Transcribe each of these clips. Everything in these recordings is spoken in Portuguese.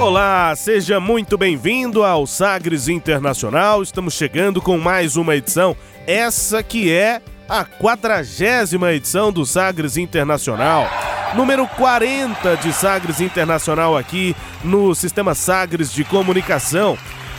Olá, seja muito bem-vindo ao Sagres Internacional. Estamos chegando com mais uma edição, essa que é a quadragésima edição do Sagres Internacional. Número 40 de Sagres Internacional aqui no Sistema Sagres de Comunicação.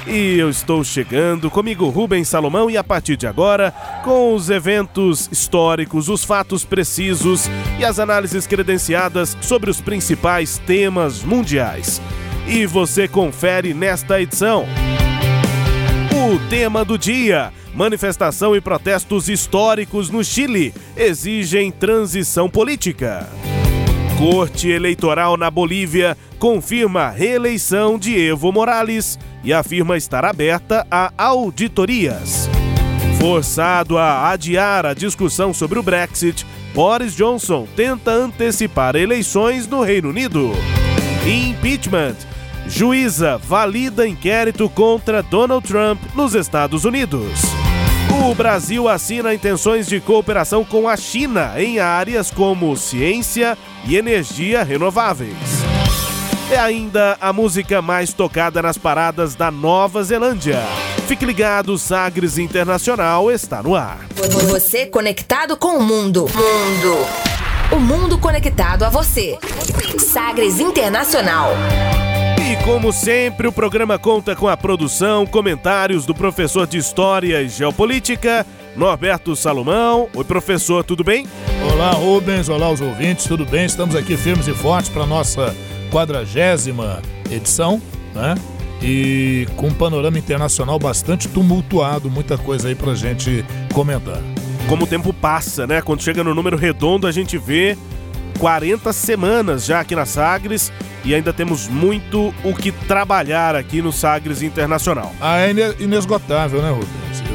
E eu estou chegando comigo, Rubens Salomão, e a partir de agora, com os eventos históricos, os fatos precisos e as análises credenciadas sobre os principais temas mundiais. E você confere nesta edição. O tema do dia: manifestação e protestos históricos no Chile exigem transição política. Corte Eleitoral na Bolívia confirma a reeleição de Evo Morales e afirma estar aberta a auditorias. Forçado a adiar a discussão sobre o Brexit, Boris Johnson tenta antecipar eleições no Reino Unido. Impeachment. Juíza valida inquérito contra Donald Trump nos Estados Unidos. O Brasil assina intenções de cooperação com a China em áreas como ciência e energia renováveis. É ainda a música mais tocada nas paradas da Nova Zelândia. Fique ligado, Sagres Internacional está no ar. Você conectado com o mundo. Mundo. O mundo conectado a você. Sagres Internacional. E como sempre, o programa conta com a produção, comentários do professor de História e Geopolítica, Norberto Salomão. Oi, professor, tudo bem? Olá, Rubens. Olá, os ouvintes, tudo bem? Estamos aqui firmes e fortes para a nossa quadragésima edição, né? E com um panorama internacional bastante tumultuado, muita coisa aí pra gente comentar. Como o tempo passa, né? Quando chega no número redondo, a gente vê 40 semanas já aqui na Sagres e ainda temos muito o que trabalhar aqui no Sagres Internacional. Ah, é inesgotável, né, Rubens?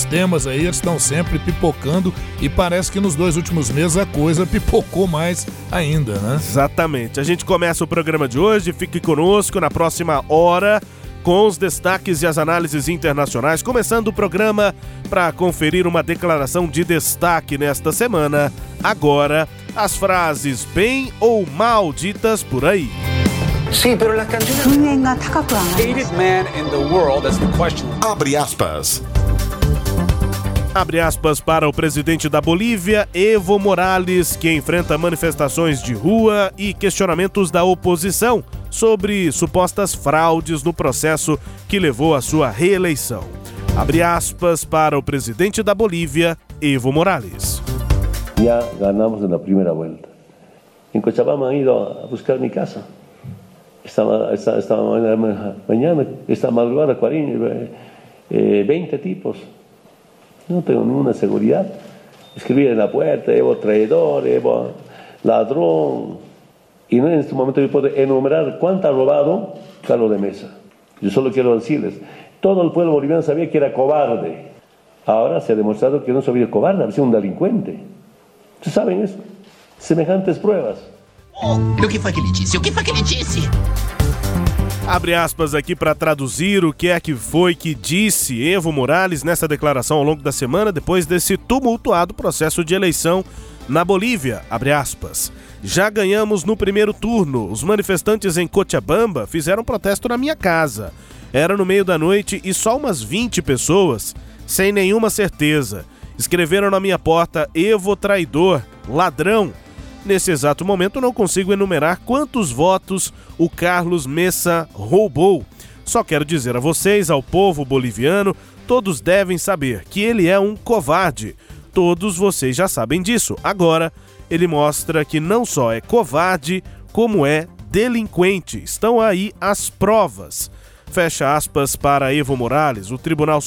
Os temas aí estão sempre pipocando e parece que nos dois últimos meses a coisa pipocou mais ainda, né? Exatamente. A gente começa o programa de hoje, fique conosco na próxima hora com os destaques e as análises internacionais, começando o programa para conferir uma declaração de destaque nesta semana. Agora, as frases bem ou mal ditas por aí. Sim, la canción... Hated man Abre aspas para o presidente da Bolívia, Evo Morales, que enfrenta manifestações de rua e questionamentos da oposição sobre supostas fraudes no processo que levou à sua reeleição. Abre aspas para o presidente da Bolívia, Evo Morales. Ya ganamos na primeira volta. Em Cochabamba han ido a buscar minha casa. Esta, esta, mañana, esta madrugada, 40, eh, 20 tipos. No tengo ninguna seguridad. Escribir en la puerta, Evo traidor, Evo ladrón. Y en este momento yo puedo enumerar cuánto ha robado Carlos de Mesa. Yo solo quiero decirles, todo el pueblo boliviano sabía que era cobarde. Ahora se ha demostrado que no sabía cobarde, había sido un delincuente. ¿Ustedes saben eso? Semejantes pruebas. Oh, o que foi que ele disse? O que foi que ele disse? Abre aspas aqui para traduzir o que é que foi que disse Evo Morales nessa declaração ao longo da semana, depois desse tumultuado processo de eleição na Bolívia. Abre aspas. Já ganhamos no primeiro turno. Os manifestantes em Cochabamba fizeram protesto na minha casa. Era no meio da noite e só umas 20 pessoas, sem nenhuma certeza, escreveram na minha porta Evo traidor, ladrão Nesse exato momento, não consigo enumerar quantos votos o Carlos Messa roubou. Só quero dizer a vocês, ao povo boliviano, todos devem saber que ele é um covarde. Todos vocês já sabem disso. Agora, ele mostra que não só é covarde, como é delinquente. Estão aí as provas. Fecha aspas para Evo Morales. O Tribunal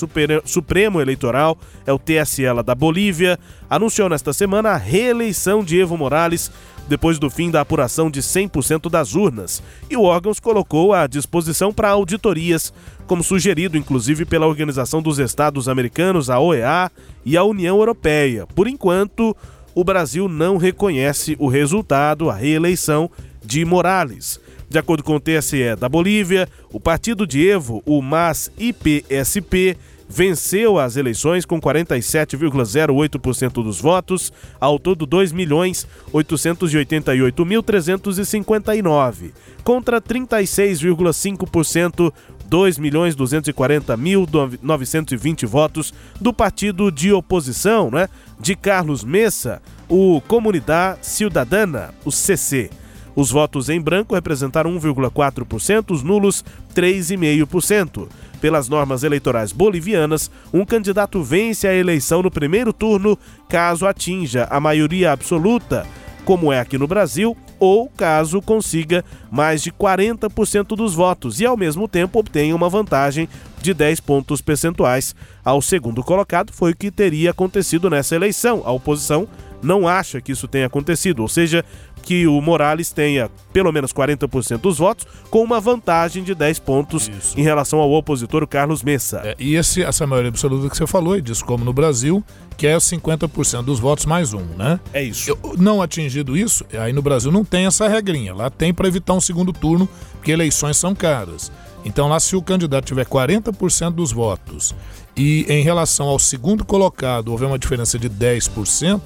Supremo Eleitoral, é o TSE da Bolívia, anunciou nesta semana a reeleição de Evo Morales depois do fim da apuração de 100% das urnas, e o órgão colocou à disposição para auditorias, como sugerido inclusive pela Organização dos Estados Americanos, a OEA, e a União Europeia. Por enquanto, o Brasil não reconhece o resultado, a reeleição de Morales. De acordo com o TSE da Bolívia, o partido de Evo, o MAS-IPSP, venceu as eleições com 47,08% dos votos, ao todo 2.888.359, contra 36,5%, 2.240.920 votos do partido de oposição, né, de Carlos Messa, o Comunidade Cidadana, o CC. Os votos em branco representaram 1,4%, os nulos 3,5%. Pelas normas eleitorais bolivianas, um candidato vence a eleição no primeiro turno caso atinja a maioria absoluta, como é aqui no Brasil, ou caso consiga mais de 40% dos votos e, ao mesmo tempo, obtenha uma vantagem de 10 pontos percentuais ao segundo colocado. Foi o que teria acontecido nessa eleição. A oposição não acha que isso tenha acontecido, ou seja, que o Morales tenha pelo menos 40% dos votos, com uma vantagem de 10 pontos isso. em relação ao opositor Carlos Messa. É, e esse, essa maioria absoluta que você falou, e diz como no Brasil, que é 50% dos votos mais um, né? É isso. Eu, não atingido isso, aí no Brasil não tem essa regrinha. Lá tem para evitar um segundo turno, porque eleições são caras. Então lá se o candidato tiver 40% dos votos e em relação ao segundo colocado houver uma diferença de 10%,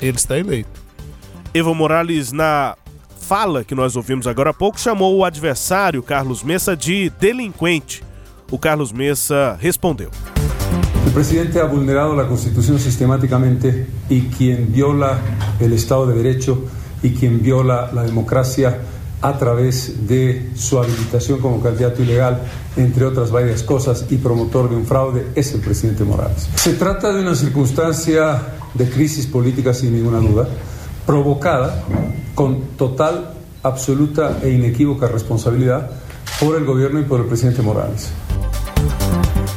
ele está eleito. Evo Morales, na fala que nós ouvimos agora há pouco, chamou o adversário, Carlos Messa, de delinquente. O Carlos Messa respondeu. O presidente ha vulnerado a Constituição sistematicamente e quem viola o Estado de Direito e quem viola a democracia a través de su habilitación como candidato ilegal, entre otras varias cosas, y promotor de un fraude, es el presidente Morales. Se trata de una circunstancia de crisis política sin ninguna duda, provocada con total, absoluta e inequívoca responsabilidad por el gobierno y por el presidente Morales.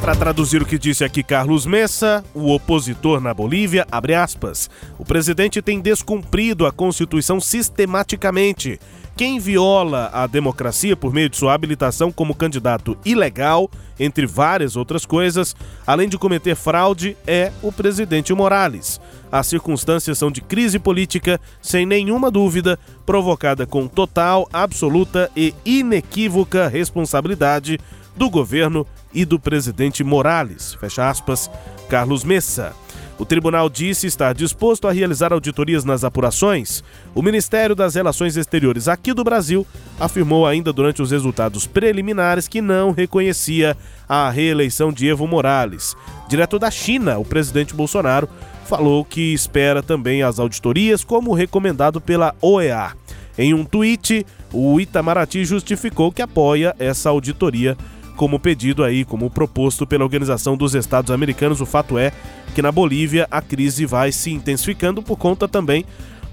Para traduzir o que disse aqui Carlos Messa, o opositor na Bolívia, abre aspas, o presidente tem descumprido a Constituição sistematicamente quem viola a democracia por meio de sua habilitação como candidato ilegal, entre várias outras coisas, além de cometer fraude, é o presidente Morales. As circunstâncias são de crise política, sem nenhuma dúvida, provocada com total, absoluta e inequívoca responsabilidade do governo e do presidente Morales. Fecha aspas, Carlos Messa. O tribunal disse estar disposto a realizar auditorias nas apurações. O Ministério das Relações Exteriores aqui do Brasil afirmou ainda durante os resultados preliminares que não reconhecia a reeleição de Evo Morales. Direto da China, o presidente Bolsonaro falou que espera também as auditorias, como recomendado pela OEA. Em um tweet, o Itamaraty justificou que apoia essa auditoria como pedido aí, como proposto pela Organização dos Estados Americanos. O fato é que na Bolívia a crise vai se intensificando por conta também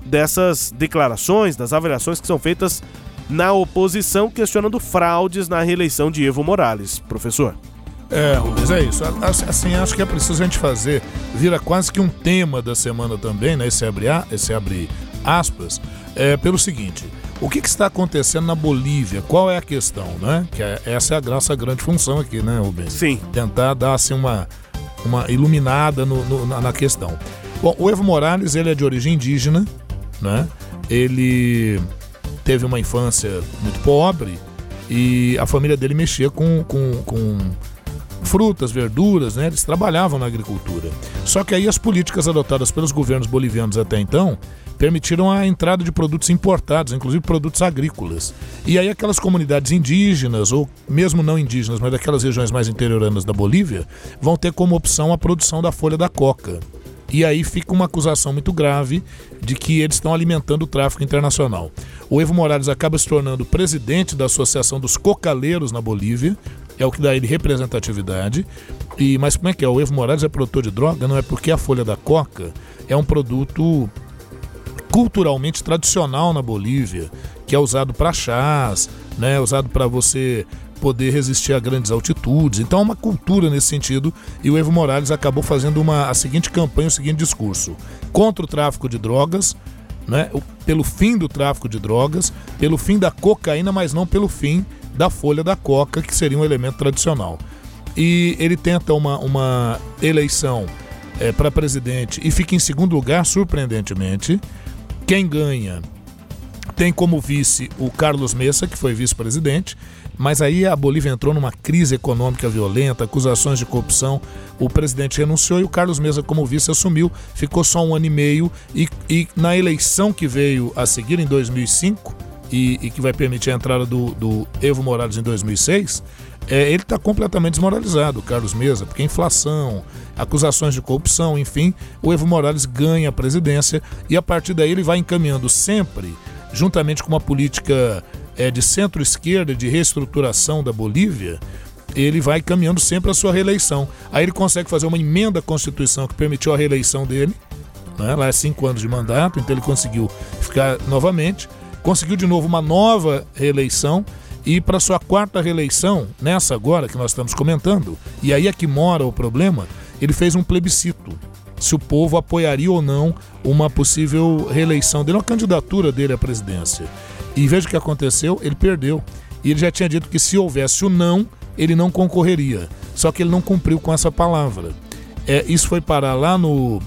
dessas declarações, das avaliações que são feitas na oposição questionando fraudes na reeleição de Evo Morales. Professor. É, Rubens, é isso. Assim, acho que é preciso a gente fazer, vira quase que um tema da semana também, né? Esse abre, esse abre aspas, é pelo seguinte. O que, que, está acontecendo na Bolívia? Qual é a questão, né? Que é, essa é a graça, a grande função aqui, né, Rubens? Sim. Tentar dar assim uma, uma iluminada no, no, na questão. Bom, o Evo Morales, ele é de origem indígena, né? Ele teve uma infância muito pobre e a família dele mexia com, com, com frutas, verduras, né? Eles trabalhavam na agricultura. Só que aí as políticas adotadas pelos governos bolivianos até então permitiram a entrada de produtos importados, inclusive produtos agrícolas. E aí aquelas comunidades indígenas, ou mesmo não indígenas, mas daquelas regiões mais interioranas da Bolívia, vão ter como opção a produção da folha da coca. E aí fica uma acusação muito grave de que eles estão alimentando o tráfico internacional. O Evo Morales acaba se tornando presidente da Associação dos Cocaleiros na Bolívia, é o que dá ele representatividade. E mas como é que é? O Evo Morales é produtor de droga? Não é porque a folha da coca é um produto culturalmente tradicional na Bolívia, que é usado para chás, né, usado para você poder resistir a grandes altitudes. Então há uma cultura nesse sentido e o Evo Morales acabou fazendo uma, a seguinte campanha, o seguinte discurso: contra o tráfico de drogas, né, pelo fim do tráfico de drogas, pelo fim da cocaína, mas não pelo fim da folha da coca, que seria um elemento tradicional. E ele tenta uma, uma eleição é, para presidente e fica em segundo lugar, surpreendentemente. Quem ganha tem como vice o Carlos Messa, que foi vice-presidente, mas aí a Bolívia entrou numa crise econômica violenta, acusações de corrupção. O presidente renunciou e o Carlos Mesa, como vice, assumiu. Ficou só um ano e meio. E, e na eleição que veio a seguir, em 2005, e, e que vai permitir a entrada do, do Evo Morales em 2006, é, ele está completamente desmoralizado, Carlos Mesa, porque inflação, acusações de corrupção, enfim, o Evo Morales ganha a presidência e a partir daí ele vai encaminhando sempre, juntamente com uma política é, de centro-esquerda, de reestruturação da Bolívia, ele vai caminhando sempre a sua reeleição. Aí ele consegue fazer uma emenda à Constituição que permitiu a reeleição dele, né? lá é cinco anos de mandato, então ele conseguiu ficar novamente, conseguiu de novo uma nova reeleição e para sua quarta reeleição, nessa agora que nós estamos comentando, e aí é que mora o problema, ele fez um plebiscito se o povo apoiaria ou não uma possível reeleição dele, uma candidatura dele à presidência. E veja o que aconteceu, ele perdeu. E ele já tinha dito que se houvesse o não, ele não concorreria. Só que ele não cumpriu com essa palavra. É, isso foi parar lá no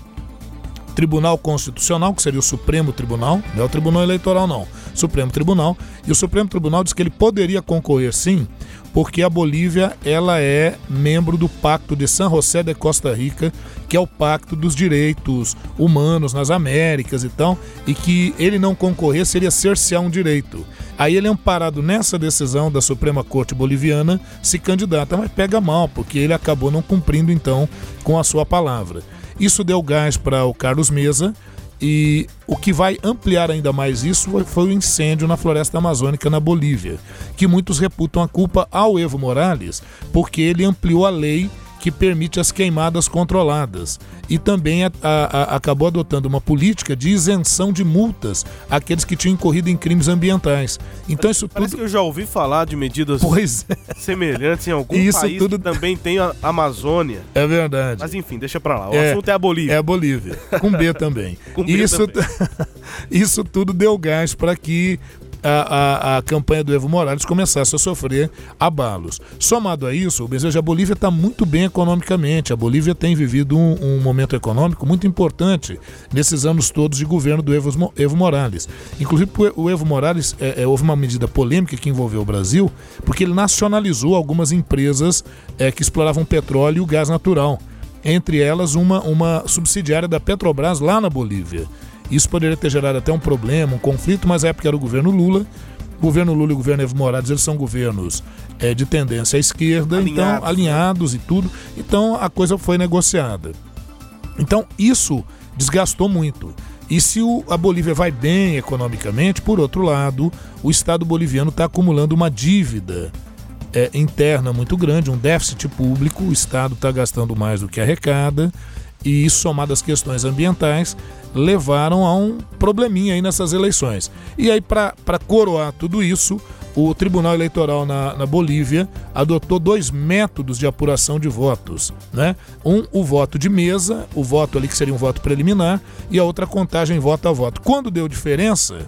Tribunal Constitucional, que seria o Supremo Tribunal, não é o Tribunal Eleitoral não, Supremo Tribunal, e o Supremo Tribunal disse que ele poderia concorrer sim, porque a Bolívia ela é membro do Pacto de San José de Costa Rica, que é o pacto dos direitos humanos nas Américas e tal, e que ele não concorrer seria cercear um direito. Aí ele é amparado nessa decisão da Suprema Corte Boliviana, se candidata, mas pega mal, porque ele acabou não cumprindo então com a sua palavra. Isso deu gás para o Carlos Mesa, e o que vai ampliar ainda mais isso foi o incêndio na floresta amazônica na Bolívia, que muitos reputam a culpa ao Evo Morales, porque ele ampliou a lei que permite as queimadas controladas e também a, a, a, acabou adotando uma política de isenção de multas àqueles que tinham incorrido em crimes ambientais. Então isso Parece tudo... que eu já ouvi falar de medidas pois é. semelhantes em algum isso país tudo... que também tem a Amazônia. É verdade. Mas enfim, deixa pra lá. O é, assunto é a Bolívia. É a Bolívia, com B também. com B isso, também. isso tudo deu gás para que a, a, a, campanha do Evo Morales começasse a sofrer abalos. Somado a isso, veja, a Bolívia está muito bem economicamente. A Bolívia tem vivido um, um, momento econômico muito importante nesses anos todos de governo do Evo, Evo Morales. Inclusive, o Evo Morales é, é, houve uma medida polêmica que envolveu o Brasil, porque ele nacionalizou algumas empresas é, que exploravam petróleo e gás natural. Entre elas, uma, uma subsidiária da Petrobras lá na Bolívia. Isso poderia ter gerado até um problema, um conflito, mas na época era o governo Lula. O governo Lula e o governo Evo Morales eles são governos é, de tendência à esquerda, Alinhados. então alinhados e tudo. Então a coisa foi negociada. Então isso desgastou muito. E se o, a Bolívia vai bem economicamente, por outro lado, o Estado boliviano está acumulando uma dívida é, interna muito grande, um déficit público, o Estado está gastando mais do que arrecada, e isso somado às questões ambientais levaram a um probleminha aí nessas eleições. E aí, para coroar tudo isso, o Tribunal Eleitoral na, na, Bolívia adotou dois métodos de apuração de votos. Né? Um, o voto de mesa, o voto ali que seria um voto preliminar, e a outra contagem voto a voto. Quando deu diferença,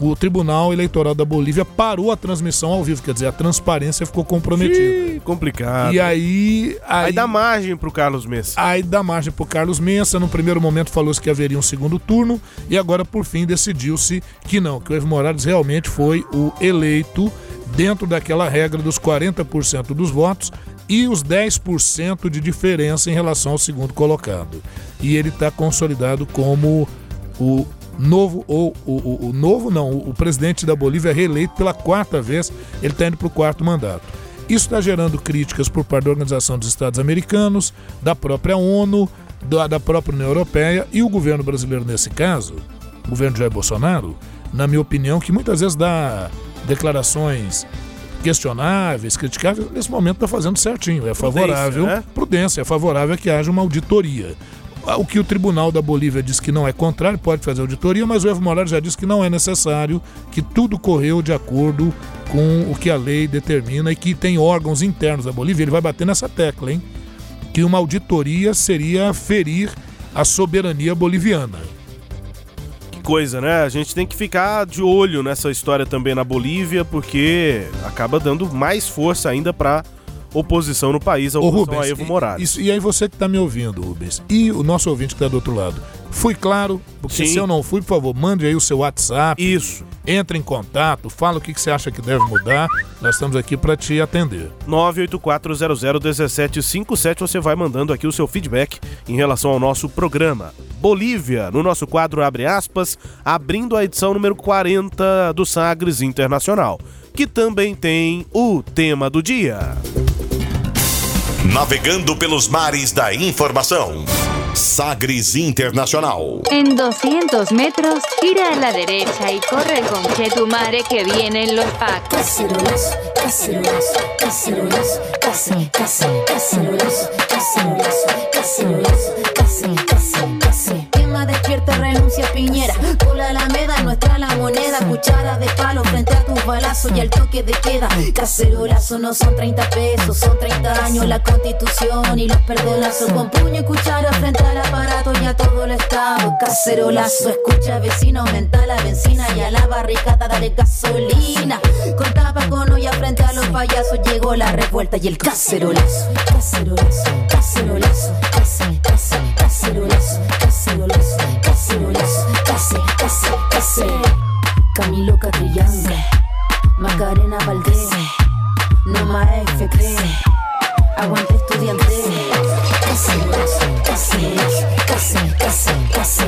o Tribunal Eleitoral da Bolívia parou a transmissão ao vivo, quer dizer, a transparência ficou comprometida. Ih, complicado. E aí, aí. Aí dá margem pro Carlos Messa. Aí dá margem pro Carlos Messa. No primeiro momento falou-se que haveria um segundo turno, e agora, por fim, decidiu-se que não, que o Evo Morales realmente foi o eleito dentro daquela regra dos 40% dos votos e os 10% de diferença em relação ao segundo colocado. E ele está consolidado como o novo, ou o, o, o novo não, o, o presidente da Bolívia é reeleito pela quarta vez, ele está indo para o quarto mandato. Isso está gerando críticas por parte da Organização dos Estados Americanos, da própria ONU, da, da própria União Europeia e o governo brasileiro nesse caso, o governo Jair Bolsonaro, na minha opinião, que muitas vezes dá declarações questionáveis, criticáveis, nesse momento está fazendo certinho. É favorável, Prudência, né? prudência, é favorável que haja uma auditoria. O que o Tribunal da Bolívia diz que não é contrário, pode fazer auditoria, mas o Evo Morales já disse que não é necessário, que tudo correu de acordo com o que a lei determina e que tem órgãos internos da Bolívia. Ele vai bater nessa tecla, hein? Que uma auditoria seria ferir a soberania boliviana. Que coisa, né? A gente tem que ficar de olho nessa história também na Bolívia, porque acaba dando mais força ainda para oposição no país, a oposição Rubens, a Evo Morales. Isso, e aí você que está me ouvindo, Rubens, e o nosso ouvinte que está do outro lado, fui claro? Porque Sim. se eu não fui, por favor, mande aí o seu WhatsApp. Isso. Entre em contato, fala o que, que você acha que deve mudar. Nós estamos aqui para te atender. 984001757, você vai mandando aqui o seu feedback em relação ao nosso programa. Bolívia, no nosso quadro Abre aspas, abrindo a edição número 40 do Sagres Internacional, que também tem o tema do dia. Navegando pelos mares da informação. Sagres Internacional. En 200 metros, gira a la derecha y corre con Chetumare que vienen los packs. Cacerolazo, cacerolazo, cacerolazo, cacerolazo, cacerolazo, cacerolazo, cacerolazo, cacerolazo, cacerolazo. Despierta, renuncia Piñera. Por la Alameda, nuestra la moneda. Cuchara de palo frente a tus balazos y al toque de queda. Cacerolazo no son 30 pesos, son 30 años la constitución y los perdonazos. Con puño y cuchara frente al aparato y a todo el estado. Cacerolazo, escucha vecino, aumenta la benzina y a la barricada dale gasolina. Con tapa con olla frente a los payasos llegó la revuelta y el cacerolazo. Cacerolazo, cacerolazo, cacerolazo, cacerolazo, cacerolazo, cacerolazo, Señores, case, case, case. Camilo Catrillanca, Macarena Valdés, Noma FP, aguante estudiante. Case, case, case, case, case.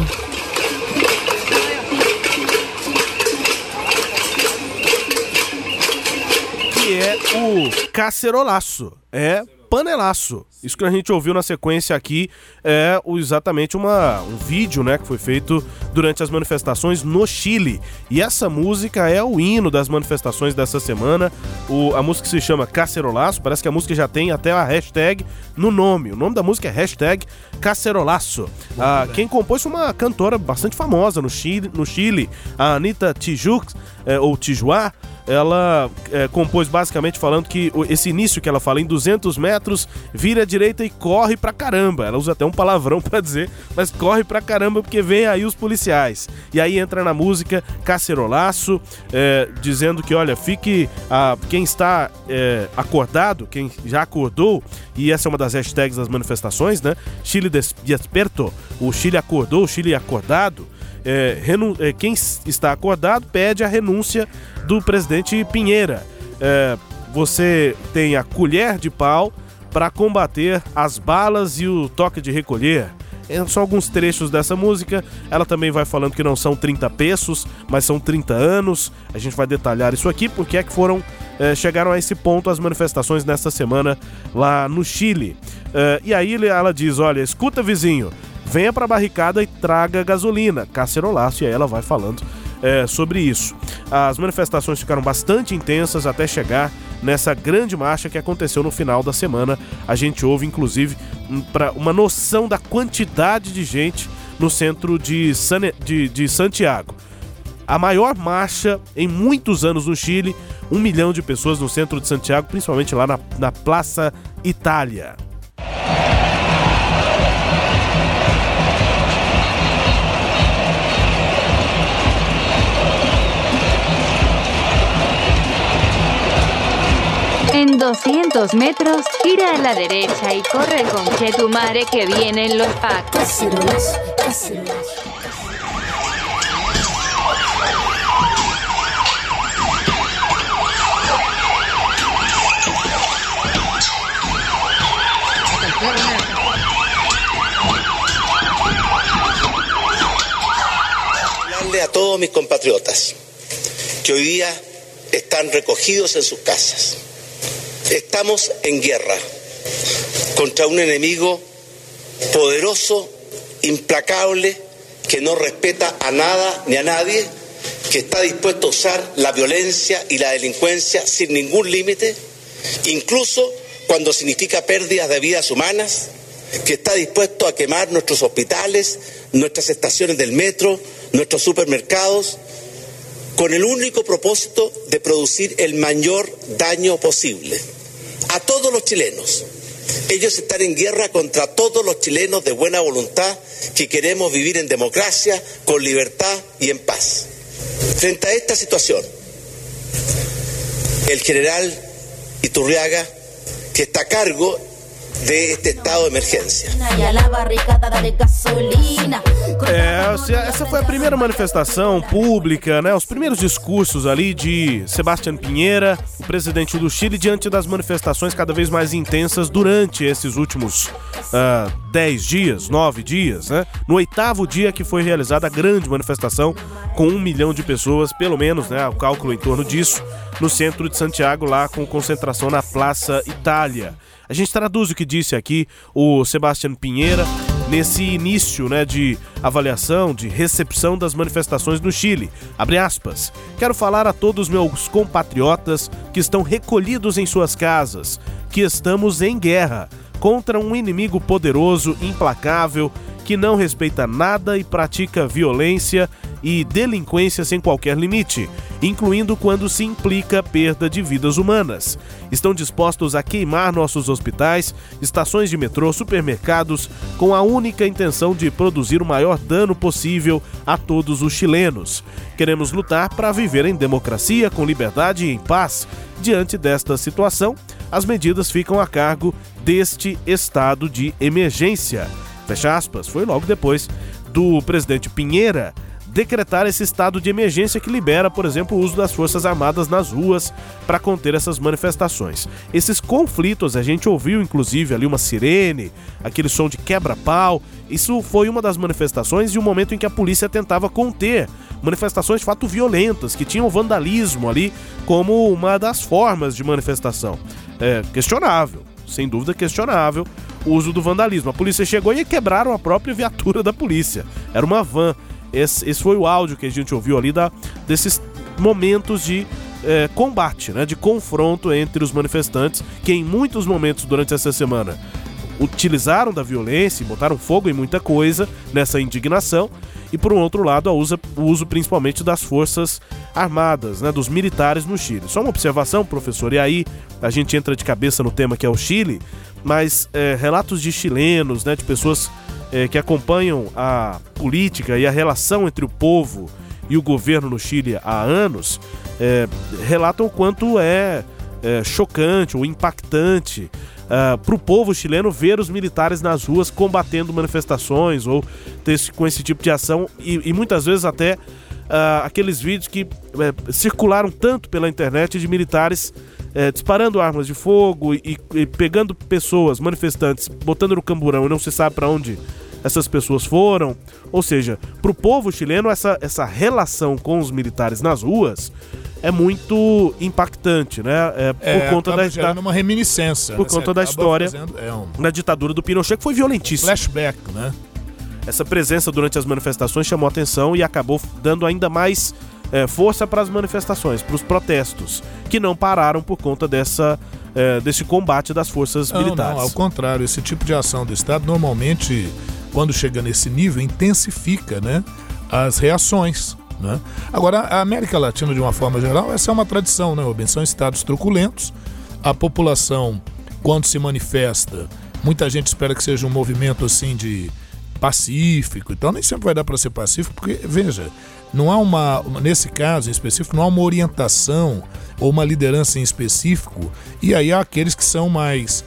Que é o cacerolaço. É panelaço. Isso que a gente ouviu na sequência aqui é exatamente uma, um vídeo né, que foi feito durante as manifestações no Chile. E essa música é o hino das manifestações dessa semana. O, a música se chama Cacerolaço, parece que a música já tem até a hashtag no nome. O nome da música é hashtag Cacerolaço. Ah, quem compôs foi uma cantora bastante famosa no Chile, no Chile a Anitta Tijoux, é, ou Tijuá ela é, compôs basicamente falando que esse início que ela fala em 200 metros, vira direita e corre pra caramba. Ela usa até um palavrão para dizer, mas corre pra caramba porque vem aí os policiais. E aí entra na música Cacerolaço, é, dizendo que, olha, fique. A, quem está é, acordado, quem já acordou, e essa é uma das hashtags das manifestações, né? Chile desperto, o Chile acordou, o Chile acordado. É, é, quem está acordado pede a renúncia do presidente Pinheira. É, você tem a colher de pau para combater as balas e o toque de recolher. É só alguns trechos dessa música. Ela também vai falando que não são 30 pesos, mas são 30 anos. A gente vai detalhar isso aqui, porque é que foram é, chegaram a esse ponto as manifestações nesta semana lá no Chile. É, e aí ela diz: olha, escuta, vizinho, venha para a barricada e traga gasolina, cacerolaço. E aí ela vai falando é, sobre isso. As manifestações ficaram bastante intensas até chegar nessa grande marcha que aconteceu no final da semana. A gente ouve, inclusive, para uma noção da quantidade de gente no centro de, San... de, de Santiago. A maior marcha em muitos anos no Chile, um milhão de pessoas no centro de Santiago, principalmente lá na, na Praça Itália. 200 metros, gira a la derecha y corre con Chetumare que vienen los. Hablarle a todos mis compatriotas que hoy día están recogidos en sus casas. Estamos en guerra contra un enemigo poderoso, implacable, que no respeta a nada ni a nadie, que está dispuesto a usar la violencia y la delincuencia sin ningún límite, incluso cuando significa pérdidas de vidas humanas, que está dispuesto a quemar nuestros hospitales, nuestras estaciones del metro, nuestros supermercados, con el único propósito de producir el mayor daño posible a todos los chilenos. Ellos están en guerra contra todos los chilenos de buena voluntad que queremos vivir en democracia, con libertad y en paz. Frente a esta situación, el general Iturriaga, que está a cargo de este estado de emergência. É, essa foi a primeira manifestação pública, né? Os primeiros discursos ali de Sebastião Pinheira, o presidente do Chile, diante das manifestações cada vez mais intensas durante esses últimos uh, dez dias, nove dias, né? No oitavo dia que foi realizada a grande manifestação com um milhão de pessoas, pelo menos, né? O cálculo em torno disso, no centro de Santiago, lá com concentração na Praça Itália. A gente traduz o que disse aqui o Sebastião Pinheira nesse início né, de avaliação, de recepção das manifestações no Chile. Abre aspas. Quero falar a todos meus compatriotas que estão recolhidos em suas casas, que estamos em guerra contra um inimigo poderoso, implacável, que não respeita nada e pratica violência e delinquência sem qualquer limite, incluindo quando se implica perda de vidas humanas. Estão dispostos a queimar nossos hospitais, estações de metrô, supermercados, com a única intenção de produzir o maior dano possível a todos os chilenos. Queremos lutar para viver em democracia, com liberdade e em paz. Diante desta situação, as medidas ficam a cargo deste estado de emergência. Fecha aspas. Foi logo depois do presidente Pinheira decretar esse estado de emergência que libera, por exemplo, o uso das Forças Armadas nas ruas para conter essas manifestações. Esses conflitos, a gente ouviu inclusive ali uma sirene, aquele som de quebra-pau. Isso foi uma das manifestações e um momento em que a polícia tentava conter manifestações de fato violentas, que tinham vandalismo ali como uma das formas de manifestação. É questionável, sem dúvida questionável o uso do vandalismo. A polícia chegou e quebraram a própria viatura da polícia. Era uma van. Esse, esse foi o áudio que a gente ouviu ali da, desses momentos de é, combate, né, de confronto entre os manifestantes, que em muitos momentos durante essa semana utilizaram da violência e botaram fogo em muita coisa nessa indignação, e por um outro lado a usa, o uso principalmente das forças armadas, né, dos militares no Chile. Só uma observação, professor, e aí a gente entra de cabeça no tema que é o Chile, mas é, relatos de chilenos, né, de pessoas é, que acompanham a política e a relação entre o povo e o governo no Chile há anos, é, relatam o quanto é, é chocante ou impactante uh, para o povo chileno ver os militares nas ruas combatendo manifestações ou ter, com esse tipo de ação e, e muitas vezes até uh, aqueles vídeos que uh, circularam tanto pela internet de militares é, disparando armas de fogo e, e, pegando pessoas, manifestantes, botando no camburão e não se sabe para onde essas pessoas foram. Ou seja, para o povo chileno, essa, essa relação com os militares nas ruas é muito impactante, né? É, por é, conta da, uma reminiscência. Por né? conta da história fazendo, é um... da ditadura do Pinochet, que foi violentíssima. Flashback, né? Essa presença durante as manifestações chamou atenção e acabou dando ainda mais é, força para as manifestações, para os protestos, que não pararam por conta dessa, é, desse combate das forças não, militares. Não, ao contrário, esse tipo de ação do Estado normalmente, quando chega nesse nível, intensifica né, as reações. Né? Agora, a América Latina, de uma forma geral, essa é uma tradição, né, Rubens? São estados truculentos. A população, quando se manifesta, muita gente espera que seja um movimento assim de pacífico. Então, nem sempre vai dar para ser pacífico, porque, veja, não há uma, nesse caso em específico, não há uma orientação ou uma liderança em específico. E aí há aqueles que são mais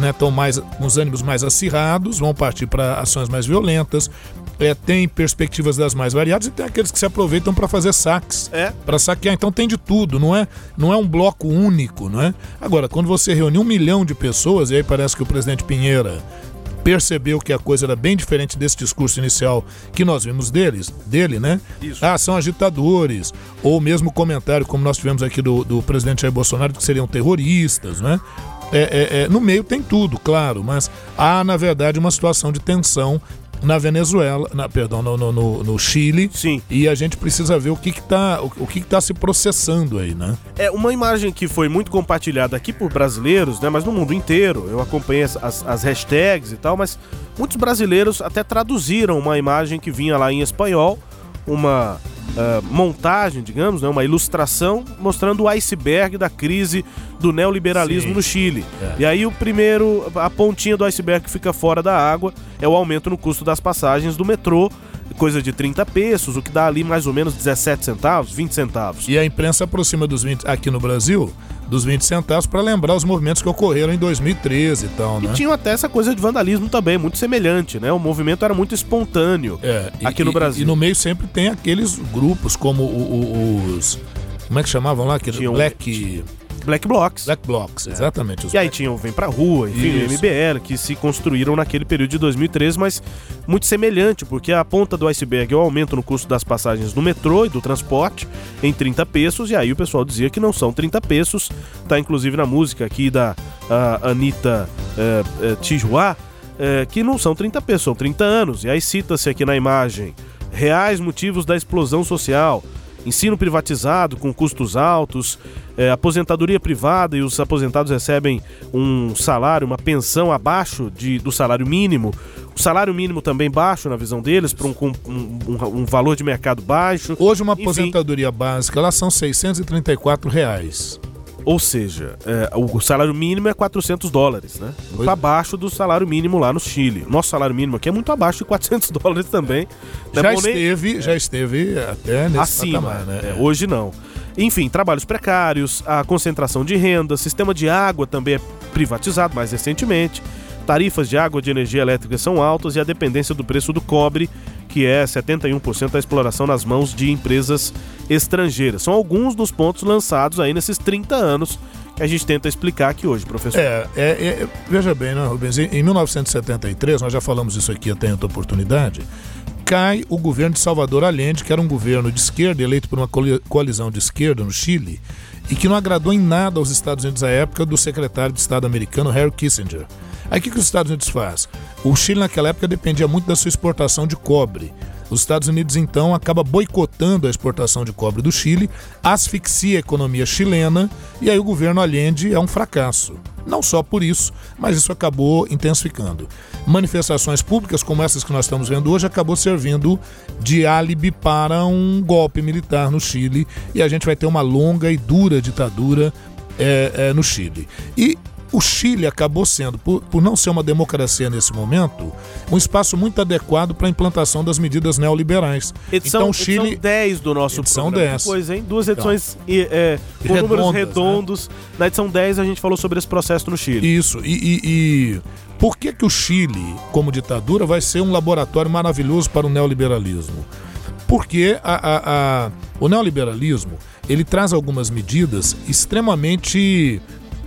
né, estão mais com os ânimos mais acirrados, vão partir para ações mais violentas, é, tem perspectivas das mais variadas e tem aqueles que se aproveitam para fazer saques, é. para saquear. Então tem de tudo, não é, não é um bloco único, não é? Agora, quando você reúne um milhão de pessoas, e aí parece que o presidente Pinheira percebeu que a coisa era bem diferente desse discurso inicial que nós vimos deles, dele, né? Isso. Ah, são agitadores, ou mesmo comentário, como nós tivemos aqui do, do presidente Jair Bolsonaro, que seriam terroristas, né? É, é, é, no meio tem tudo, claro, mas há, na verdade, uma situação de tensão na Venezuela, na, perdão, no, no, no, Chile. Sim. E a gente precisa ver o que está o, o que, que tá se processando aí, né? É uma imagem que foi muito compartilhada aqui por brasileiros, né? Mas no mundo inteiro. Eu acompanhei as, as, as hashtags e tal, mas muitos brasileiros até traduziram uma imagem que vinha lá em espanhol uma uh, montagem, digamos, né, uma ilustração mostrando o iceberg da crise do neoliberalismo Sim. no Chile. É. E aí o primeiro, a pontinha do iceberg que fica fora da água é o aumento no custo das passagens do metrô, coisa de 30 pesos, o que dá ali mais ou menos 17 centavos, 20 centavos. E a imprensa aproxima dos 20 aqui no Brasil dos 20 centavos para lembrar os movimentos que ocorreram em 2013 e tal, né? E tinha até essa coisa de vandalismo também, muito semelhante, né? O movimento era muito espontâneo é, aqui e, no Brasil. E, no meio sempre tem aqueles grupos como os... Como é que chamavam lá? Aquele Black... Black Blocs. Black exatamente. É. E aí tinha o Vem Pra Rua, enfim, o MBL, que se construíram naquele período de 2013, mas muito semelhante, porque a ponta do iceberg é o aumento no custo das passagens do metrô e do transporte em 30 pesos, e aí o pessoal dizia que não são 30 pesos, tá inclusive na música aqui da Anitta uh, uh, Tijuá, uh, que não são 30 pesos, são 30 anos, e aí cita-se aqui na imagem reais motivos da explosão social, ensino privatizado com custos altos, é, aposentadoria privada e os aposentados recebem um salário, uma pensão abaixo de, do salário mínimo. O salário mínimo também baixo na visão deles, para um, um, um, valor de mercado baixo. Hoje uma aposentadoria Enfim, básica, elas são 634 reais. Ou seja, é, o salário mínimo é 400 dólares, né? Muito abaixo do salário mínimo lá no Chile. Nosso salário mínimo aqui é muito abaixo de 400 dólares também. É já, esteve, é, já esteve até nesse acima, patamar, né? É, hoje não. Enfim, trabalhos precários, a concentração de renda, sistema de água também é privatizado mais recentemente. Tarifas de água e de energia elétrica são altas e a dependência do preço do cobre que é 71% da exploração nas mãos de empresas estrangeiras. São alguns dos pontos lançados aí nesses 30 anos que a gente tenta explicar aqui hoje, professor. É, é, é veja bem, né, Rubens? Em 1973, nós já falamos isso aqui até em outra oportunidade, cai o governo de Salvador Allende, que era um governo de esquerda, eleito por uma coalizão de esquerda no Chile, e que não agradou em nada aos Estados Unidos à época do secretário de Estado americano Harry Kissinger. Aí o que, que os Estados Unidos faz? O Chile naquela época dependia muito da sua exportação de cobre. Os Estados Unidos então acaba boicotando a exportação de cobre do Chile, asfixia a economia chilena e aí o governo Allende é um fracasso. Não só por isso, mas isso acabou intensificando. Manifestações públicas como essas que nós estamos vendo hoje acabou servindo de álibi para um golpe militar no Chile e a gente vai ter uma longa e dura ditadura é, é, no Chile. E o Chile acabou sendo, por, por não ser uma democracia nesse momento, um espaço muito adequado para a implantação das medidas neoliberais. Edição, então, o Chile, edição 10 do nosso edição programa. 10. Pois, hein? Duas edições então, é, com redondas, números redondos. Né? Na edição 10 a gente falou sobre esse processo no Chile. Isso, e, e, e por que, que o Chile, como ditadura, vai ser um laboratório maravilhoso para o neoliberalismo? Porque a, a, a, o neoliberalismo ele traz algumas medidas extremamente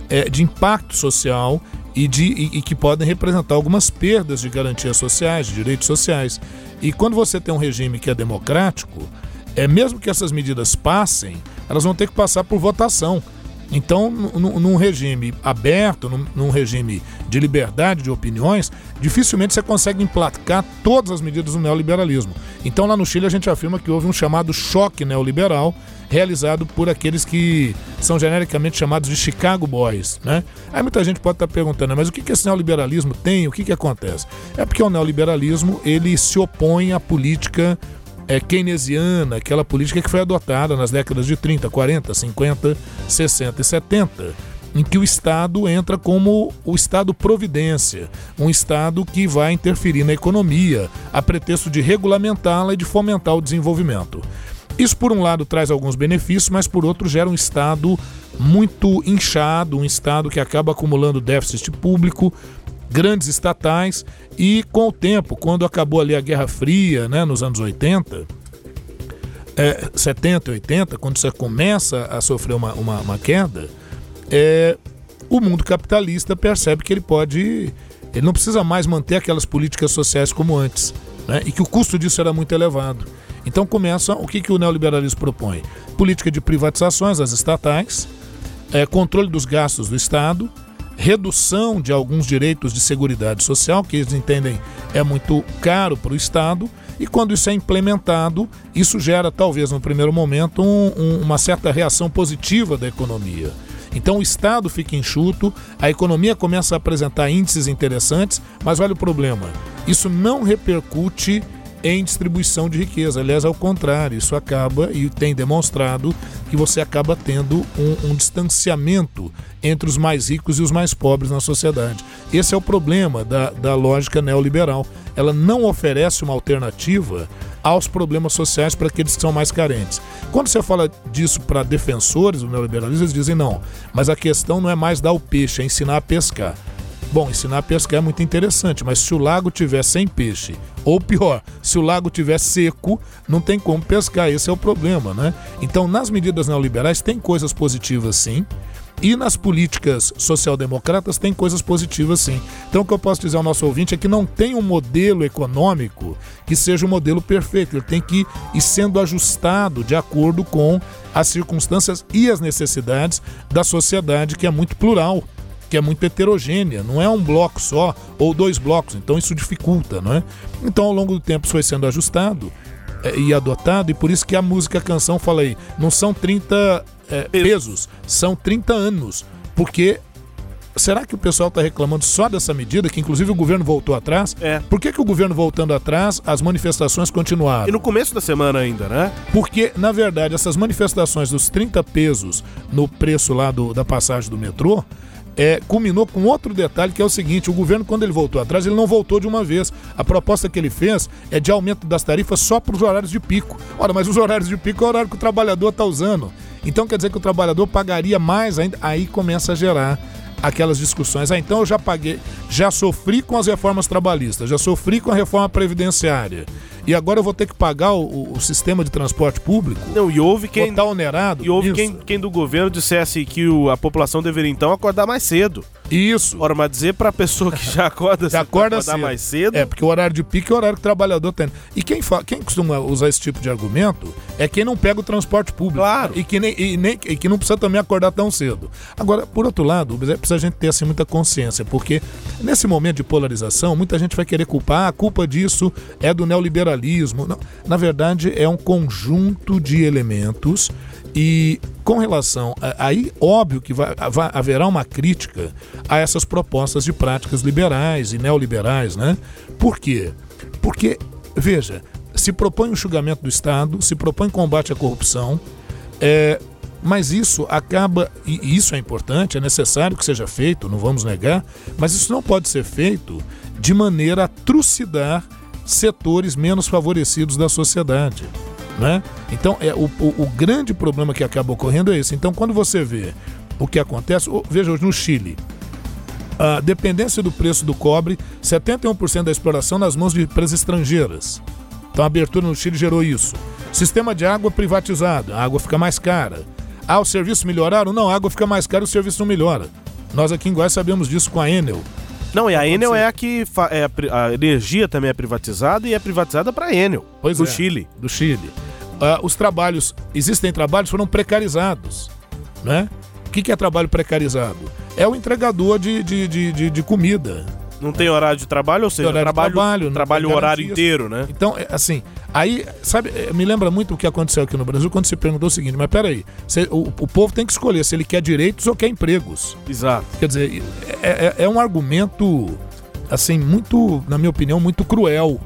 é, de impacto social e, de, e, e, que podem representar algumas perdas de garantias sociais, de direitos sociais. E quando você tem um regime que é democrático, é mesmo que essas medidas passem, elas vão ter que passar por votação. Então, num regime aberto, num regime de liberdade de opiniões, dificilmente você consegue emplacar todas as medidas do neoliberalismo. Então, lá no Chile, a gente afirma que houve um chamado choque neoliberal realizado por aqueles que são genericamente chamados de Chicago Boys. Né? Aí muita gente pode estar perguntando, mas o que esse neoliberalismo tem? O que, que acontece? É porque o neoliberalismo ele se opõe à política é, keynesiana, aquela política que foi adotada nas décadas de 30, 40, 50, 60 e 70, em que o Estado entra como o Estado providência, um Estado que vai interferir na economia a pretexto de regulamentá-la e de fomentar o desenvolvimento. Isso, por um lado, traz alguns benefícios, mas por outro, gera um Estado muito inchado, um Estado que acaba acumulando déficit público, grandes estatais e com o tempo, quando acabou ali a Guerra Fria, né, nos anos 80, é, 70 e 80, quando você começa a sofrer uma, uma, uma queda, é, o mundo capitalista percebe que ele pode. Ele não precisa mais manter aquelas políticas sociais como antes, né, e que o custo disso era muito elevado. Então começa o que, que o neoliberalismo propõe? Política de privatizações das estatais, é, controle dos gastos do Estado, redução de alguns direitos de seguridade social, que eles entendem é muito caro para o Estado, e quando isso é implementado, isso gera, talvez no primeiro momento, um, um, uma certa reação positiva da economia. Então o Estado fica enxuto, a economia começa a apresentar índices interessantes, mas olha o problema: isso não repercute em distribuição de riqueza. Aliás, ao contrário, isso acaba e tem demonstrado que você acaba tendo um, um, distanciamento entre os mais ricos e os mais pobres na sociedade. Esse é o problema da, da lógica neoliberal. Ela não oferece uma alternativa aos problemas sociais para aqueles que são mais carentes. Quando você fala disso para defensores do neoliberalismo, eles dizem não, mas a questão não é mais dar o peixe, é ensinar a pescar. Bom, ensinar a pescar é muito interessante, mas se o lago tiver sem peixe, ou pior, se o lago tiver seco, não tem como pescar. Esse é o problema, né? Então, nas medidas neoliberais tem coisas positivas sim, e nas políticas social-democratas tem coisas positivas sim. Então o que eu posso dizer ao nosso ouvinte é que não tem um modelo econômico que seja um modelo perfeito. Ele tem que ir sendo ajustado de acordo com as circunstâncias e as necessidades da sociedade, que é muito plural que é muito heterogênea, não é um bloco só ou dois blocos, então isso dificulta, não é? Então ao longo do tempo isso foi sendo ajustado é, e adotado, e por isso que a música a canção fala aí, não são 30 é, pesos, são 30 anos, porque será que o pessoal está reclamando só dessa medida, que inclusive o governo voltou atrás? É. Por que, que o governo voltando atrás, as manifestações continuaram? E no começo da semana ainda, né? Porque, na verdade, essas manifestações dos 30 pesos no preço lá do, da passagem do metrô, é, culminou com outro detalhe que é o seguinte: o governo, quando ele voltou atrás, ele não voltou de uma vez. A proposta que ele fez é de aumento das tarifas só para os horários de pico. Ora, mas os horários de pico é o horário que o trabalhador está usando. Então quer dizer que o trabalhador pagaria mais ainda. Aí começa a gerar aquelas discussões. Ah, então eu já paguei, já sofri com as reformas trabalhistas, já sofri com a reforma previdenciária e agora eu vou ter que pagar o, o sistema de transporte público? Não, e houve quem. Tá onerado? E houve quem, quem, do governo dissesse que o, a população deveria então acordar mais cedo. Isso. Ora, mas dizer pra pessoa que já acorda, já acorda cedo. mais cedo. É, porque o horário de pico é o horário que o trabalhador tem. E quem, quem costuma usar esse tipo de argumento é quem não pega o transporte público. Claro. E que, nem, e, nem, e que não precisa também acordar tão cedo. Agora, por outro lado, precisa a gente ter assim, muita consciência, porque nesse momento de polarização, muita gente vai querer culpar, ah, a culpa disso é do neoliberalismo. Não, na verdade, é um conjunto de elementos e com relação. A, aí, óbvio que vai, vai, haverá uma crítica a essas propostas de práticas liberais e neoliberais, né? Por quê? Porque, veja, se propõe o enxugamento do Estado, se propõe combate à corrupção, é, mas isso acaba, e isso é importante, é necessário que seja feito, não vamos negar, mas isso não pode ser feito de maneira a trucidar setores menos favorecidos da sociedade. Né? Então, é, o, o, o grande problema que acaba ocorrendo é esse. Então, quando você vê o que acontece, veja hoje no Chile, a dependência do preço do cobre, 71% da exploração nas mãos de empresas estrangeiras. Então a abertura no Chile gerou isso. Sistema de água privatizado, a água fica mais cara. Ah, os serviços melhoraram? Não, a água fica mais cara, o serviço não melhora. Nós aqui em Goiás sabemos disso com a Enel. Não, e a Enel é a que é a, a, energia também é privatizada e é privatizada para a Enel, pois do é, Chile. Do Chile. Uh, os trabalhos, existem trabalhos que foram precarizados, né? O que, que é trabalho precarizado? É o entregador de, de, de, de, de comida. Não tem horário de trabalho, ou seja, horário trabalho, trabalho, trabalho o horário inteiro, né? Então, é, assim, aí, sabe, é, me lembra muito o que aconteceu aqui no Brasil quando se perguntou o seguinte, mas peraí, você, o, o povo tem que escolher se ele quer direitos ou quer empregos. Exato. Quer dizer, é, é, é um argumento, assim, muito, na minha opinião, muito cruel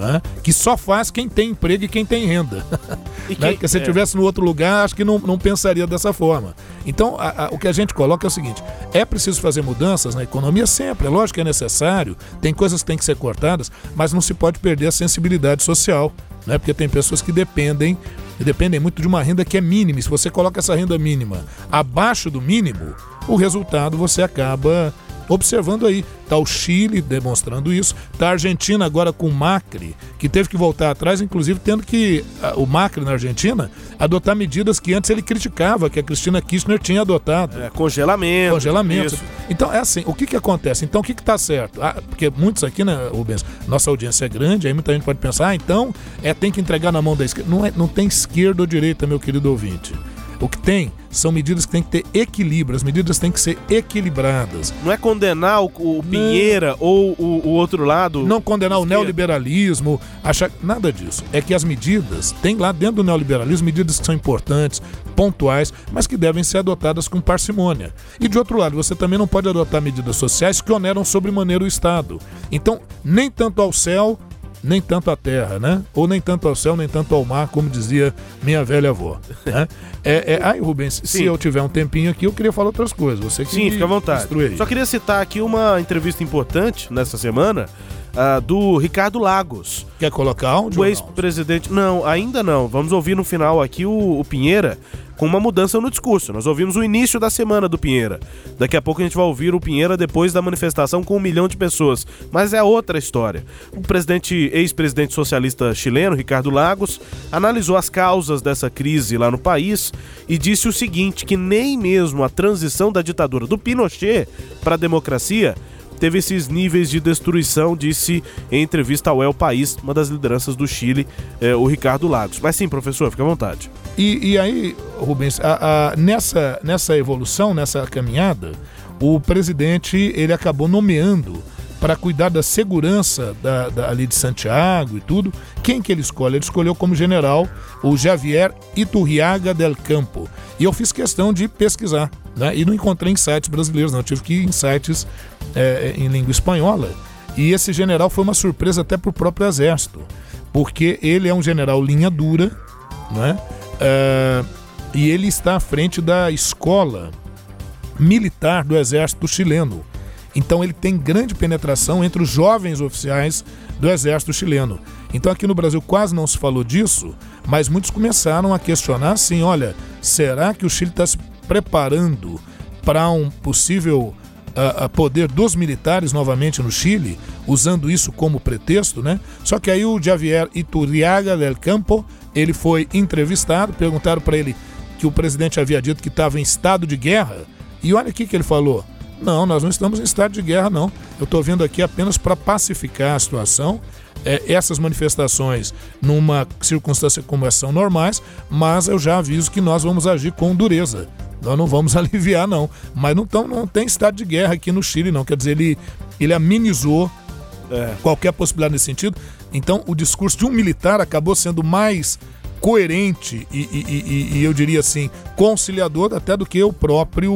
né? que só faz quem tem emprego e quem tem renda. E né? que se é. estivesse no outro lugar, acho que não, não pensaria dessa forma. Então, a, a, o que a gente coloca é o seguinte: é preciso fazer mudanças na economia sempre, é lógico que é necessário, tem coisas que têm que ser cortadas, mas não se pode perder a sensibilidade social, né? porque tem pessoas que dependem dependem muito de uma renda que é mínima. E se você coloca essa renda mínima abaixo do mínimo, o resultado você acaba observando aí. Está o Chile demonstrando isso, está a Argentina agora com o Macri, que teve que voltar atrás, inclusive tendo que, o Macri na Argentina, adotar medidas que antes ele criticava, que a Cristina Kirchner tinha adotado. É, congelamento. Congelamento. Isso. Então, é assim, o que que acontece? Então, o que que está certo? Ah, porque muitos aqui, né, Rubens, nossa audiência é grande, aí muita gente pode pensar, ah, então, é, tem que entregar na mão da esquerda. Não, é, não tem esquerda ou direita, meu querido ouvinte. O que tem são medidas que têm que ter equilíbrio, as medidas têm que ser equilibradas. Não é condenar o, o Pinheira ou o, o, outro lado. Não condenar o neoliberalismo, achar. Nada disso. É que as medidas, tem lá dentro do neoliberalismo medidas que são importantes, pontuais, mas que devem ser adotadas com parcimônia. E de outro lado, você também não pode adotar medidas sociais que oneram sobremaneira o Estado. Então, nem tanto ao céu nem tanto à terra, né? Ou nem tanto ao céu, nem tanto ao mar, como dizia minha velha avó. Né? É, é... Ai, Rubens, se eu tiver um tempinho aqui, eu queria falar outras coisas. Você que Sim, fica à vontade. Só queria citar aqui uma entrevista importante nessa semana ah, do Ricardo Lagos. Quer colocar áudio? O ex-presidente. Não, ainda não. Vamos ouvir no final aqui o, o Pinheira com uma mudança no discurso. Nós ouvimos o início da semana do Pinheira. Daqui a pouco a gente vai ouvir o Pinheira depois da manifestação com um milhão de pessoas. Mas é outra história. O presidente, ex-presidente socialista chileno, Ricardo Lagos, analisou as causas dessa crise lá no país e disse o seguinte: que nem mesmo a transição da ditadura do Pinochet para a democracia teve esses níveis de destruição, disse em entrevista ao El País, uma das lideranças do Chile, eh, o Ricardo Lagos. Mas sim, professor, fica à vontade. E, e aí, Rubens, a- a- nessa, nessa evolução, nessa caminhada, o presidente ele acabou nomeando para cuidar da segurança da, da- ali de Santiago e tudo. Quem que ele escolhe? Ele escolheu como general o Javier Iturriaga del Campo. E eu fiz questão de pesquisar, né? E não encontrei em sites brasileiros, não. Eu tive que ir em sites é, em língua espanhola. E esse general foi uma surpresa até para o próprio exército, porque ele é um general linha dura, né? É, e ele está à frente da escola militar do exército chileno. Então ele tem grande penetração entre os jovens oficiais do exército chileno. Então aqui no Brasil quase não se falou disso, mas muitos começaram a questionar assim, olha, será que o Chile está se preparando para um possível ah, ah, poder dos militares novamente no Chile, usando isso como pretexto, né? Só que aí o Javier Iturriaga del Campo, ele foi entrevistado, perguntaram para ele que o presidente havia dito que estava em estado de guerra, e olha aqui que ele falou: não, nós não estamos em estado de guerra, não. Eu estou vindo aqui apenas para pacificar a situação. É, essas manifestações, numa circunstância como essa, são normais, mas eu já aviso que nós vamos agir com dureza. Nós não vamos aliviar, não. Mas não, tão, não tem estado de guerra aqui no Chile, não. Quer dizer, ele, ele amenizou qualquer possibilidade nesse sentido. Então, o discurso de um militar acabou sendo mais coerente e, e- e- e eu diria assim, conciliador até do que o próprio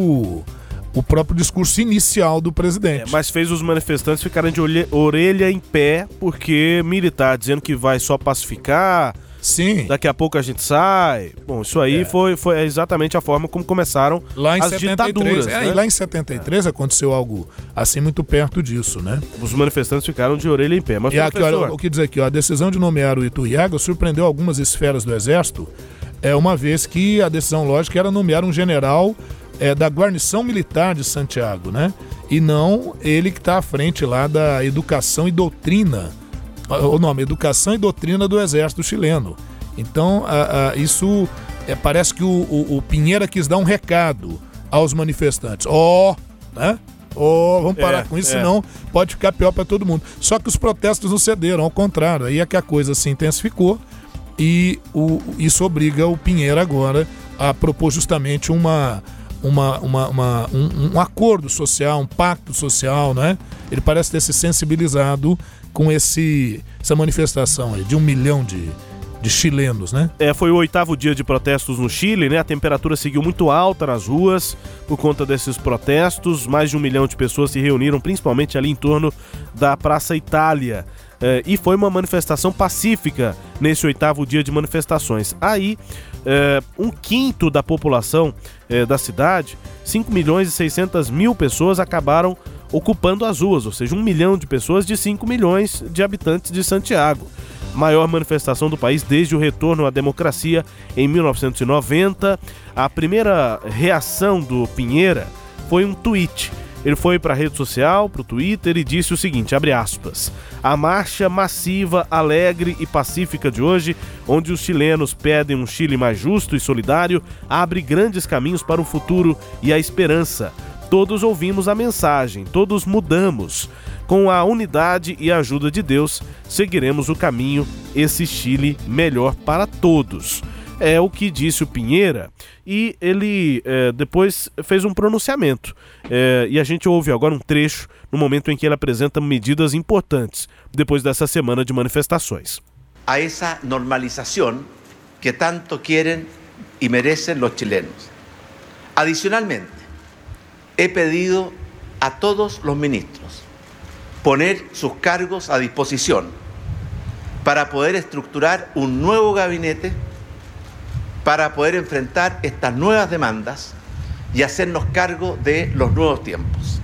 o próprio discurso inicial do presidente. Mas fez os manifestantes ficarem de orelha em pé, porque militar dizendo que vai só pacificar. Sim. Daqui a pouco a gente sai. Bom, isso aí foi, foi exatamente a forma como começaram Lá em as 73, ditaduras. é, né? e lá em 73 aconteceu algo assim muito perto disso, né? Os manifestantes ficaram de orelha em pé. Mas, E aqui, olha, o que diz aqui, ó, a decisão de nomear o Iturriaga surpreendeu algumas esferas do Exército, é uma vez que a decisão lógica era nomear um general é, da guarnição militar de Santiago, né? E não ele que está à frente lá da educação e doutrina, o nome, educação e doutrina do Exército chileno. Então, a- a- isso é, parece que o, o- o Pinheira quis dar um recado aos manifestantes. Ó, né? Ó, vamos parar É, com isso, é. senão pode ficar pior para todo mundo. Só que os protestos não cederam, ao contrário, aí é que a coisa se intensificou e o- isso obriga o Pinheiro agora a propor justamente uma, uma, uma- uma- um, um acordo social, um pacto social, né? Ele parece ter se sensibilizado com esse, essa manifestação de um milhão de, de chilenos, né? É, foi o oitavo dia de protestos no Chile, né? A temperatura seguiu muito alta nas ruas por conta desses protestos. Mais de um milhão de pessoas se reuniram, principalmente ali em torno da Praça Itália. É, e foi uma manifestação pacífica nesse oitavo dia de manifestações. Aí, é, um quinto da população é, da cidade, 5 milhões e 600 mil pessoas, acabaram ocupando as ruas, ou seja, um milhão de pessoas de 5 milhões de habitantes de Santiago maior manifestação do país desde o retorno à democracia em 1990. A primeira reação do Pinheira foi um tweet. Ele foi para a rede social, para o Twitter e disse o seguinte, abre aspas: "A marcha massiva, alegre e pacífica de hoje, onde os chilenos pedem um Chile mais justo e solidário, abre grandes caminhos para o futuro e a esperança. Todos ouvimos a mensagem, todos mudamos. Com a unidade e a ajuda de Deus, seguiremos o caminho, esse Chile melhor para todos. É o que disse o Pinheira e ele eh, depois fez um pronunciamento. Eh, e a gente ouve agora um trecho no momento em que ele apresenta medidas importantes depois dessa semana de manifestações. a esa normalización que tanto quieren y merecen los chilenos. Adicionalmente, he pedido a todos los ministros poner sus cargos a disposición para poder estructurar un nuevo gabinete, para poder enfrentar estas nuevas demandas y hacernos cargo de los nuevos tiempos.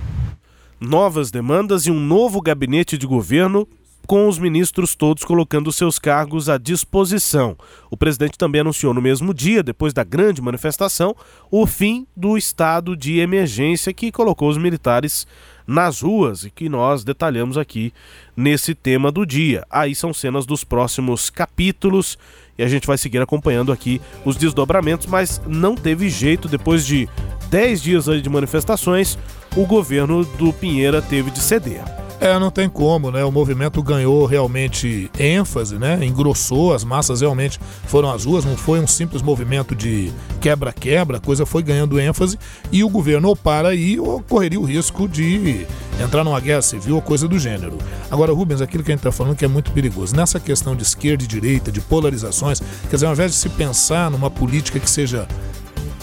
Novas demandas e um novo gabinete de governo com os ministros todos colocando seus cargos à disposição. O presidente também anunciou no mesmo dia, depois da grande manifestação, o fim do estado de emergência que colocou os militares nas ruas e que nós detalhamos aqui nesse tema do dia. Aí são cenas dos próximos capítulos e a gente vai seguir acompanhando aqui os desdobramentos, mas não teve jeito depois de 10 dias de manifestações, o governo do Pinheira teve de ceder. É, não tem como, né? O movimento ganhou realmente ênfase, né? Engrossou, as massas realmente foram às ruas, não foi um simples movimento de quebra-quebra, a coisa foi ganhando ênfase e o governo ou para aí ou correria o risco de entrar numa guerra civil ou coisa do gênero. Agora, Rubens, aquilo que a gente está falando que é muito perigoso. Nessa questão de esquerda e direita, de polarizações, quer dizer, ao invés de se pensar numa política que seja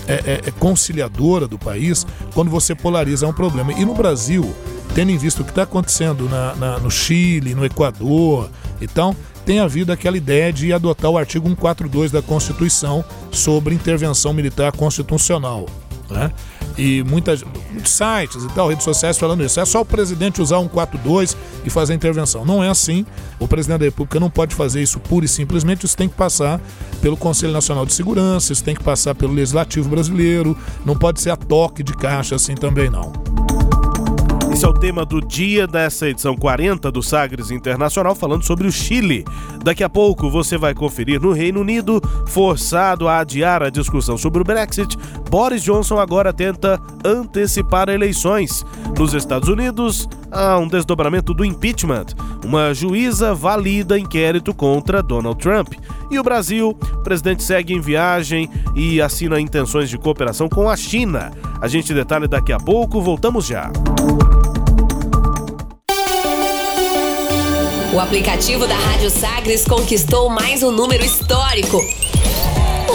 é, é, é conciliadora do país, quando você polariza é um problema. E no Brasil, tendo em vista o que está acontecendo na, na, no Chile, no Equador, então tem havido aquela ideia de adotar o artigo 142 da Constituição sobre intervenção militar constitucional. Né? E muitas, muitos sites e tal, redes sociais falando isso. É só o presidente usar 142 e fazer a intervenção. Não é assim. O presidente da República não pode fazer isso pura e simplesmente. Isso tem que passar pelo Conselho Nacional de Segurança, isso tem que passar pelo Legislativo Brasileiro. Não pode ser a toque de caixa assim também, não. Esse é o tema do dia dessa edição 40 do Sagres Internacional, falando sobre o Chile. Daqui a pouco você vai conferir no Reino Unido, forçado a adiar a discussão sobre o Brexit, Boris Johnson agora tenta antecipar eleições. Nos Estados Unidos, há um desdobramento do impeachment. Uma juíza valida inquérito contra Donald Trump. E o Brasil, o presidente segue em viagem e assina intenções de cooperação com a China. A gente detalha daqui a pouco, voltamos já. O aplicativo da Rádio Sagres conquistou mais um número histórico.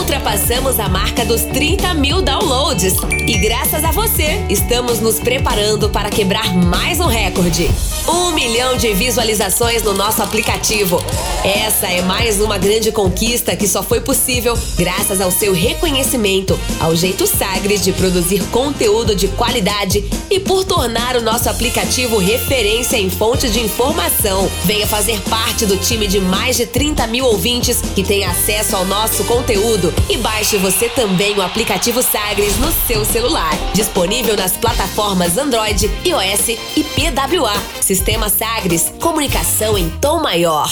Ultrapassamos a marca dos 30 mil downloads. E graças a você, estamos nos preparando para quebrar mais um recorde. Um milhão de visualizações no nosso aplicativo. Essa é mais uma grande conquista que só foi possível graças ao seu reconhecimento, ao jeito Sagres de produzir conteúdo de qualidade e por tornar o nosso aplicativo referência em fonte de informação. Venha fazer parte do time de mais de 30 mil ouvintes que tem acesso ao nosso conteúdo e baixe você também o aplicativo Sagres no seu celular. Disponível nas plataformas Android, iOS e PWA. Sistema Sagres, comunicação em tom maior.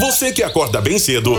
Você que acorda bem cedo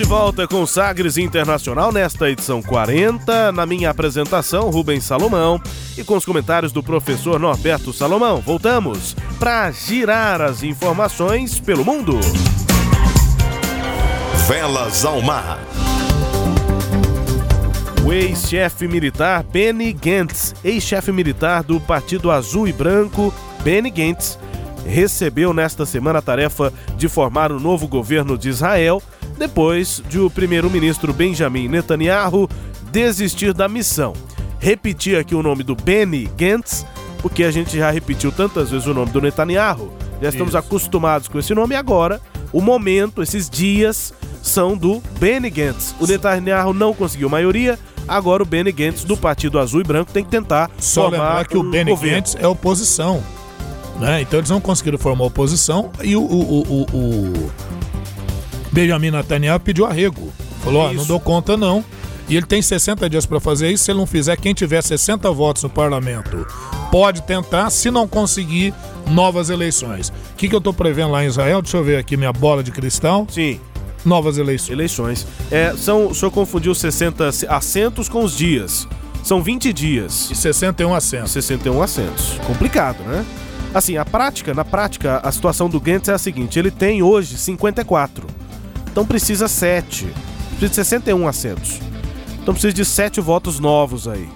De volta com o Sagres Internacional nesta edição 40. Na minha apresentação, Rubens Salomão. E com os comentários do professor Norberto Salomão. Voltamos para girar as informações pelo mundo. Velas ao mar. O ex-chefe militar Benny Gantz, ex-chefe militar do Partido Azul e Branco, Benny Gantz, recebeu nesta semana a tarefa de formar o novo governo de Israel, depois de o primeiro-ministro Benjamin Netanyahu desistir da missão. Repetir aqui o nome do Benny Gantz, porque a gente já repetiu tantas vezes o nome do Netanyahu, já estamos Isso. acostumados com esse nome agora. O momento, esses dias, são do Benny Gantz. O Netanyahu não conseguiu maioria, agora o Benny Gantz do Partido Azul e Branco tem que tentar Só lembrar que o um Benny governo. Gantz é oposição. Né? Então eles não conseguiram formar oposição e o, o, o, o- o Benjamin Netanyahu pediu arrego. Falou, ó, não dou conta não. E ele tem 60 dias para fazer isso. Se ele não fizer, quem tiver 60 votos no parlamento pode tentar, se não conseguir, novas eleições. O que, que eu estou prevendo lá em Israel? Deixa eu ver aqui minha bola de cristal. Sim. Novas eleições. Eleições. É, são, o senhor confundiu 60 assentos com os dias. São 20 dias. E 61 assentos. 61 assentos. Complicado, né? Assim, a prática, na prática, a situação do Gantz é a seguinte: ele tem hoje 54. Então precisa 7. Precisa de 61 assentos. Então precisa de 7 votos novos aí.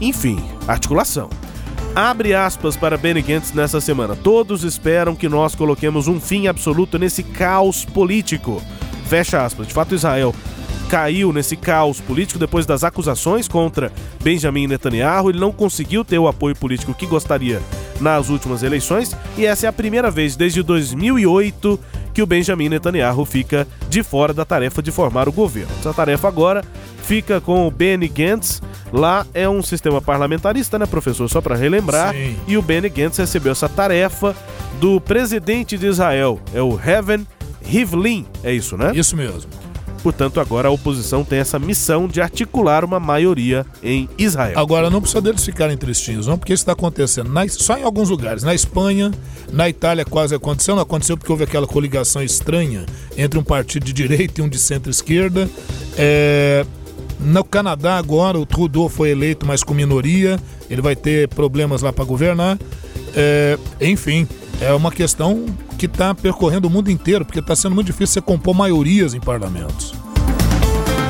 Enfim, articulação. Abre aspas para Benny Gantz nessa semana. Todos esperam que nós coloquemos um fim absoluto nesse caos político. Fecha aspas. De fato, Israel caiu nesse caos político depois das acusações contra Benjamin Netanyahu. Ele não conseguiu ter o apoio político que gostaria nas últimas eleições e essa é a primeira vez desde 2008 que o Benjamin Netanyahu fica de fora da tarefa de formar o governo. Essa tarefa agora fica com o Benny Gantz. Lá é um sistema parlamentarista, né, professor? Só para relembrar. Sim. E o Benny Gantz recebeu essa tarefa do presidente de Israel, é o Heaven Rivlin, é isso, né? Isso mesmo. Portanto, agora a oposição tem essa missão de articular uma maioria em Israel. Agora, não precisa deles ficarem tristinhos, não, porque isso está acontecendo na- só em alguns lugares. Na Espanha, na Itália quase aconteceu, não aconteceu porque houve aquela coligação estranha entre um partido de direita e um de centro-esquerda. É, No Canadá, agora, o Trudeau foi eleito, mas com minoria, ele vai ter problemas lá para governar. É, enfim, é uma questão que está percorrendo o mundo inteiro, porque está sendo muito difícil você compor maiorias em parlamentos.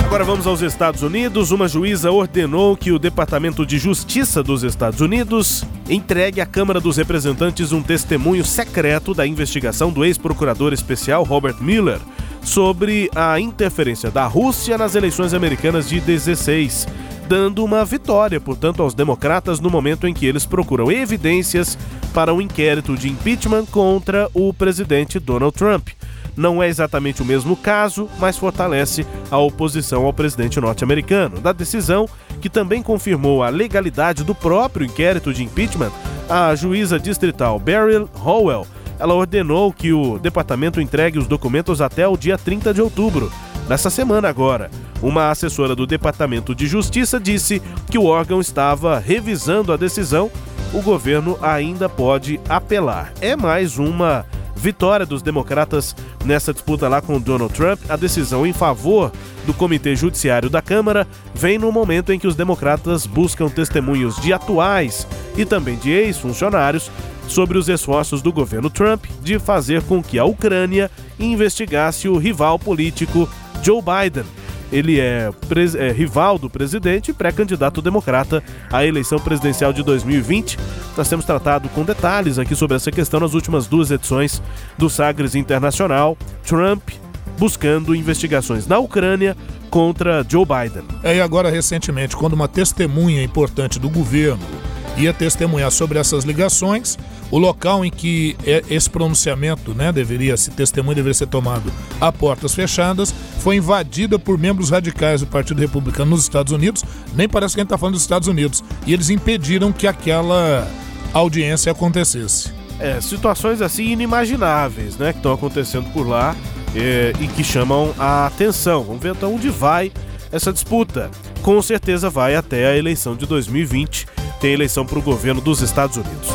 Agora vamos aos Estados Unidos. Uma juíza ordenou que o Departamento de Justiça dos Estados Unidos entregue à Câmara dos Representantes um testemunho secreto da investigação do ex-procurador especial Robert Mueller sobre a interferência da Rússia nas eleições americanas de 16, dando uma vitória, portanto, aos democratas no momento em que eles procuram evidências para um inquérito de impeachment contra o presidente Donald Trump. Não é exatamente o mesmo caso, mas fortalece a oposição ao presidente norte-americano. Da decisão, que também confirmou a legalidade do próprio inquérito de impeachment, a juíza distrital Beryl Howell ela ordenou que o departamento entregue os documentos até o dia 30 de outubro. Nessa semana agora, uma assessora do Departamento de Justiça disse que o órgão estava revisando a decisão. O governo ainda pode apelar. É mais uma vitória dos democratas nessa disputa lá com Donald Trump. A decisão em favor do Comitê Judiciário da Câmara vem no momento em que os democratas buscam testemunhos de atuais e também de ex-funcionários sobre os esforços do governo Trump de fazer com que a Ucrânia investigasse o rival político Joe Biden. Ele é, é rival do presidente e pré-candidato democrata à eleição presidencial de 2020. Nós temos tratado com detalhes aqui sobre essa questão nas últimas duas edições do Sagres Internacional. Trump buscando investigações na Ucrânia contra Joe Biden. É, e agora, recentemente, quando uma testemunha importante do governo ia testemunhar sobre essas ligações, o local em que é- esse pronunciamento, né, deveria, esse testemunho deveria ser tomado a portas fechadas, foi invadida por membros radicais do Partido Republicano nos Estados Unidos. Nem parece que a gente está falando dos Estados Unidos. E eles impediram que aquela audiência acontecesse. É, situações assim inimagináveis, né, que estão acontecendo por lá é, e que chamam a atenção. Vamos ver até onde vai essa disputa. Com certeza vai até a eleição de 2020, tem eleição para o governo dos Estados Unidos.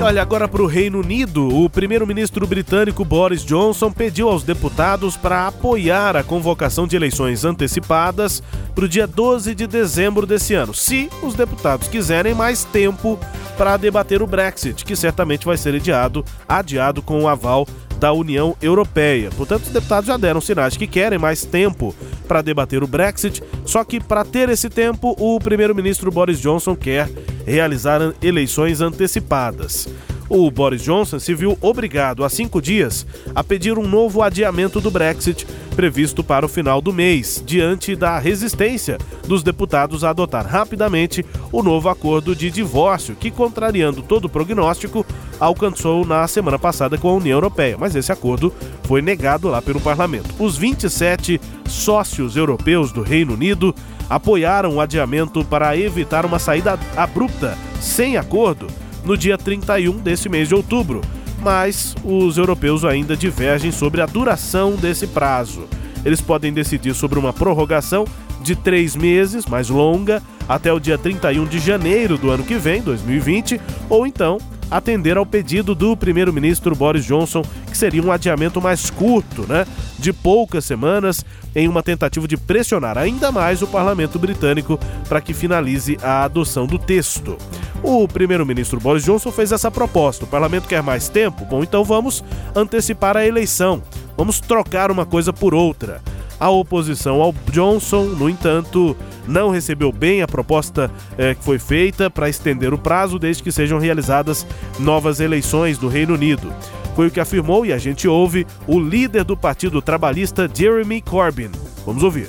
Olha, agora para o Reino Unido, o primeiro-ministro britânico Boris Johnson pediu aos deputados para apoiar a convocação de eleições antecipadas para o dia 12 de dezembro desse ano, se os deputados quiserem mais tempo para debater o Brexit, que certamente vai ser adiado, adiado com o aval da União Europeia. Portanto, os deputados já deram sinais que querem mais tempo para debater o Brexit, só que para ter esse tempo, o primeiro-ministro Boris Johnson quer realizar eleições antecipadas. O Boris Johnson se viu obrigado há cinco dias a pedir um novo adiamento do Brexit, previsto para o final do mês, diante da resistência dos deputados a adotar rapidamente o novo acordo de divórcio, que, contrariando todo prognóstico, alcançou na semana passada com a União Europeia. Mas esse acordo foi negado lá pelo parlamento. Os 27 sócios europeus do Reino Unido apoiaram o adiamento para evitar uma saída abrupta, sem acordo, no dia 31 desse mês de outubro. Mas os europeus ainda divergem sobre a duração desse prazo. Eles podem decidir sobre uma prorrogação de três meses, mais longa, até o dia 31 de janeiro do ano que vem, 2020, ou então atender ao pedido do primeiro-ministro Boris Johnson, que seria um adiamento mais curto, né, de poucas semanas, em uma tentativa de pressionar ainda mais o parlamento britânico para que finalize a adoção do texto. O primeiro-ministro Boris Johnson fez essa proposta. O parlamento quer mais tempo? Bom, então vamos antecipar a eleição. Vamos trocar uma coisa por outra. A oposição ao Johnson, no entanto, não recebeu bem a proposta eh, que foi feita para estender o prazo desde que sejam realizadas novas eleições do Reino Unido. Foi o que afirmou, e a gente ouve, o líder do Partido Trabalhista, Jeremy Corbyn. Vamos ouvir.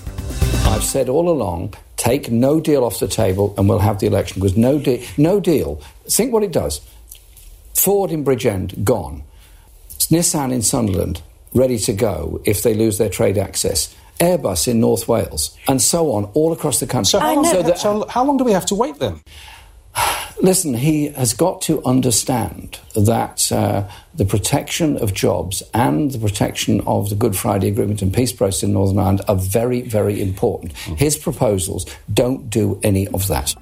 I've said all along, take no deal off the table and we'll have the election because no, de- no deal. Think what it does. Ford in Bridgend, gone. Nissan in Sunderland, ready to go if they lose their trade access. Airbus in North Wales, and so on, all across the country. So how, long, so that, so how long do we have to wait then? Listen, he has got to understand that uh, the protection of jobs and the protection of the Good Friday Agreement and peace process in Northern Ireland are very, very important. His proposals don't do any of that.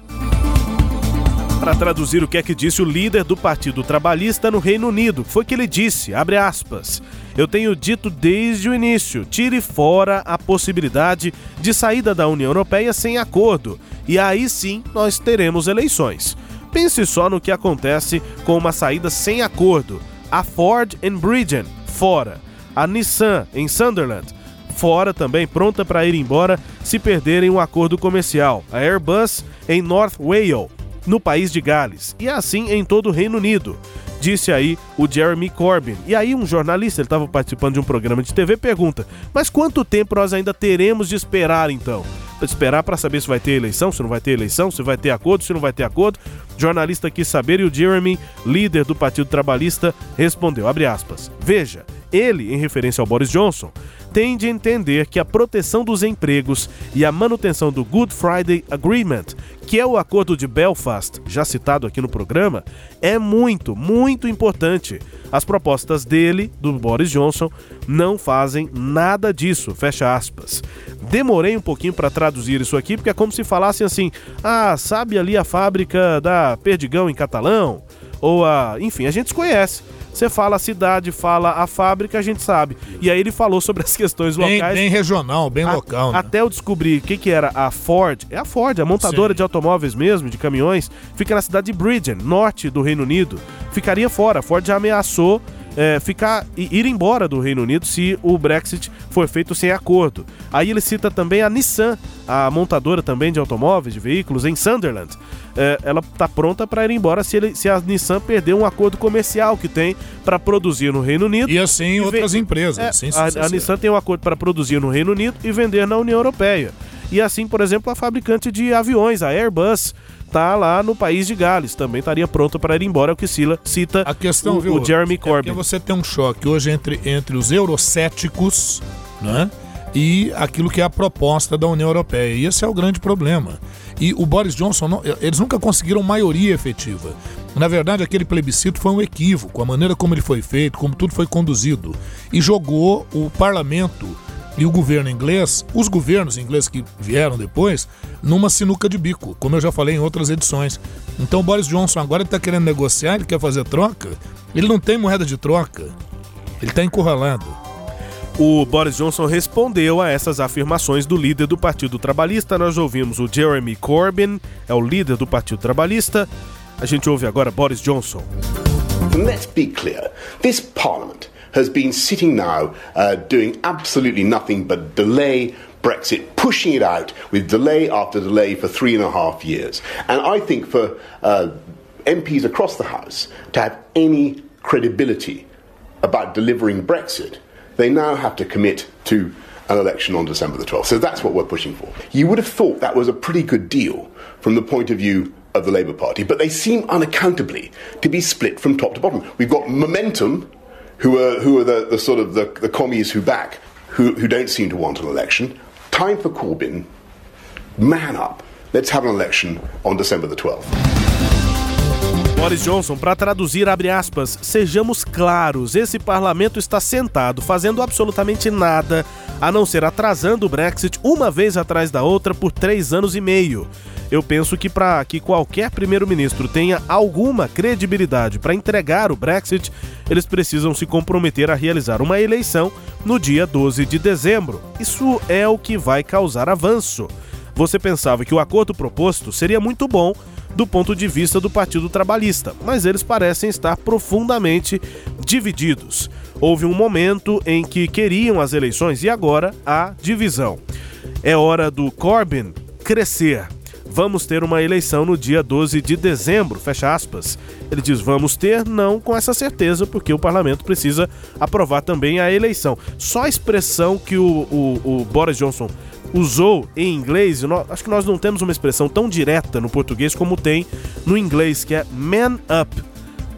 Para traduzir o que é que disse o líder do Partido Trabalhista no Reino Unido, foi que ele disse, abre aspas, eu tenho dito desde o início, tire fora a possibilidade de saída da União Europeia sem acordo, e aí sim nós teremos eleições. Pense só no que acontece com uma saída sem acordo. A Ford em Bridgen, fora. A Nissan em Sunderland, fora também, pronta para ir embora se perderem um acordo comercial. A Airbus em North Wales, no país de Gales, e assim em todo o Reino Unido. Disse aí o Jeremy Corbyn. E aí um jornalista, ele estava participando de um programa de TV, pergunta: "Mas quanto tempo nós ainda teremos de esperar então?" Esperar para saber se vai ter eleição, se não vai ter eleição, se vai ter acordo, se não vai ter acordo. O jornalista quis saber e o Jeremy, líder do Partido Trabalhista, respondeu: abre aspas. Veja, ele, em referência ao Boris Johnson, tende a entender que a proteção dos empregos e a manutenção do Good Friday Agreement, que é o acordo de Belfast, já citado aqui no programa, é muito, muito importante. As propostas dele, do Boris Johnson, não fazem nada disso, fecha aspas. Demorei um pouquinho para traduzir isso aqui, porque é como se falassem assim: ah, sabe ali a fábrica da Perdigão em Catalão? Ou a. Enfim, a gente conhece. Você fala a cidade, fala a fábrica, a gente sabe. E aí ele falou sobre as questões Bem, locais. bem regional, bem A- local. Né? Até eu descobrir o que, que era a Ford. É a Ford, a montadora Sim. de automóveis mesmo, de caminhões. Fica na cidade de Bridgen, norte do Reino Unido. Ficaria fora. A Ford já ameaçou é, ficar e ir embora do Reino Unido se o Brexit for feito sem acordo. Aí ele cita também a Nissan, a montadora também de automóveis, de veículos, em Sunderland. É, ela está pronta para ir embora se, ele- se a Nissan perder um acordo comercial que tem para produzir no Reino Unido. E assim outras ve- empresas. É, assim a, a Nissan tem um acordo para produzir no Reino Unido e vender na União Europeia. E assim, por exemplo, a fabricante de aviões, a Airbus, tá lá no país de Gales, também estaria pronta para ir embora, é o que Sila cita A questão, o, viu? o Jeremy é Corbyn. porque você tem um choque hoje entre, entre os eurocéticos né, e aquilo que é a proposta da União Europeia. E esse é o grande problema. E o Boris Johnson, não- eles nunca conseguiram maioria efetiva. Na verdade, aquele plebiscito foi um equívoco, a maneira como ele foi feito, como tudo foi conduzido. E jogou o parlamento e o governo inglês, os governos ingleses que vieram depois, numa sinuca de bico, como eu já falei em outras edições. Então o Boris Johnson agora está querendo negociar, ele quer fazer troca, ele não tem moeda de troca, ele está encurralado. O Boris Johnson respondeu a essas afirmações do líder do Partido Trabalhista. Nós ouvimos o Jeremy Corbyn, é o líder do Partido Trabalhista. A gente ouve agora Boris Johnson. Let's be clear this Parliament has been sitting now uh, doing absolutely nothing but delay Brexit, pushing it out with delay after delay for three and a half years. And I think for uh, MPs across the House to have any credibility about delivering Brexit, they now have to commit to an election on December the 12th. So that's what we're pushing for. You would have thought that was a pretty good deal from the point of view of the Labour Party, but they seem unaccountably to be split from top to bottom. We've got Momentum, who are, who are the, the sort of the, the commies who back, who, who don't seem to want an election. Time for Corbyn. Man up. Let's have an election on December the 12th. Boris Johnson, para traduzir, abre aspas, sejamos claros, esse parlamento está sentado fazendo absolutamente nada a não ser atrasando o Brexit uma vez atrás da outra por três anos e meio. Eu penso que para que qualquer primeiro-ministro tenha alguma credibilidade para entregar o Brexit, eles precisam se comprometer a realizar uma eleição no dia 12 de dezembro. Isso é o que vai causar avanço. Você pensava que o acordo proposto seria muito bom do ponto de vista do Partido Trabalhista, mas eles parecem estar profundamente divididos. Houve um momento em que queriam as eleições e agora há divisão. É hora do Corbyn crescer. Vamos ter uma eleição no dia 12 de dezembro, fecha aspas. Ele diz: vamos ter, não com essa certeza, porque o parlamento precisa aprovar também a eleição. Só a expressão que o, o, o Boris Johnson usou em inglês, acho que nós não temos uma expressão tão direta no português como tem no inglês, que é man up.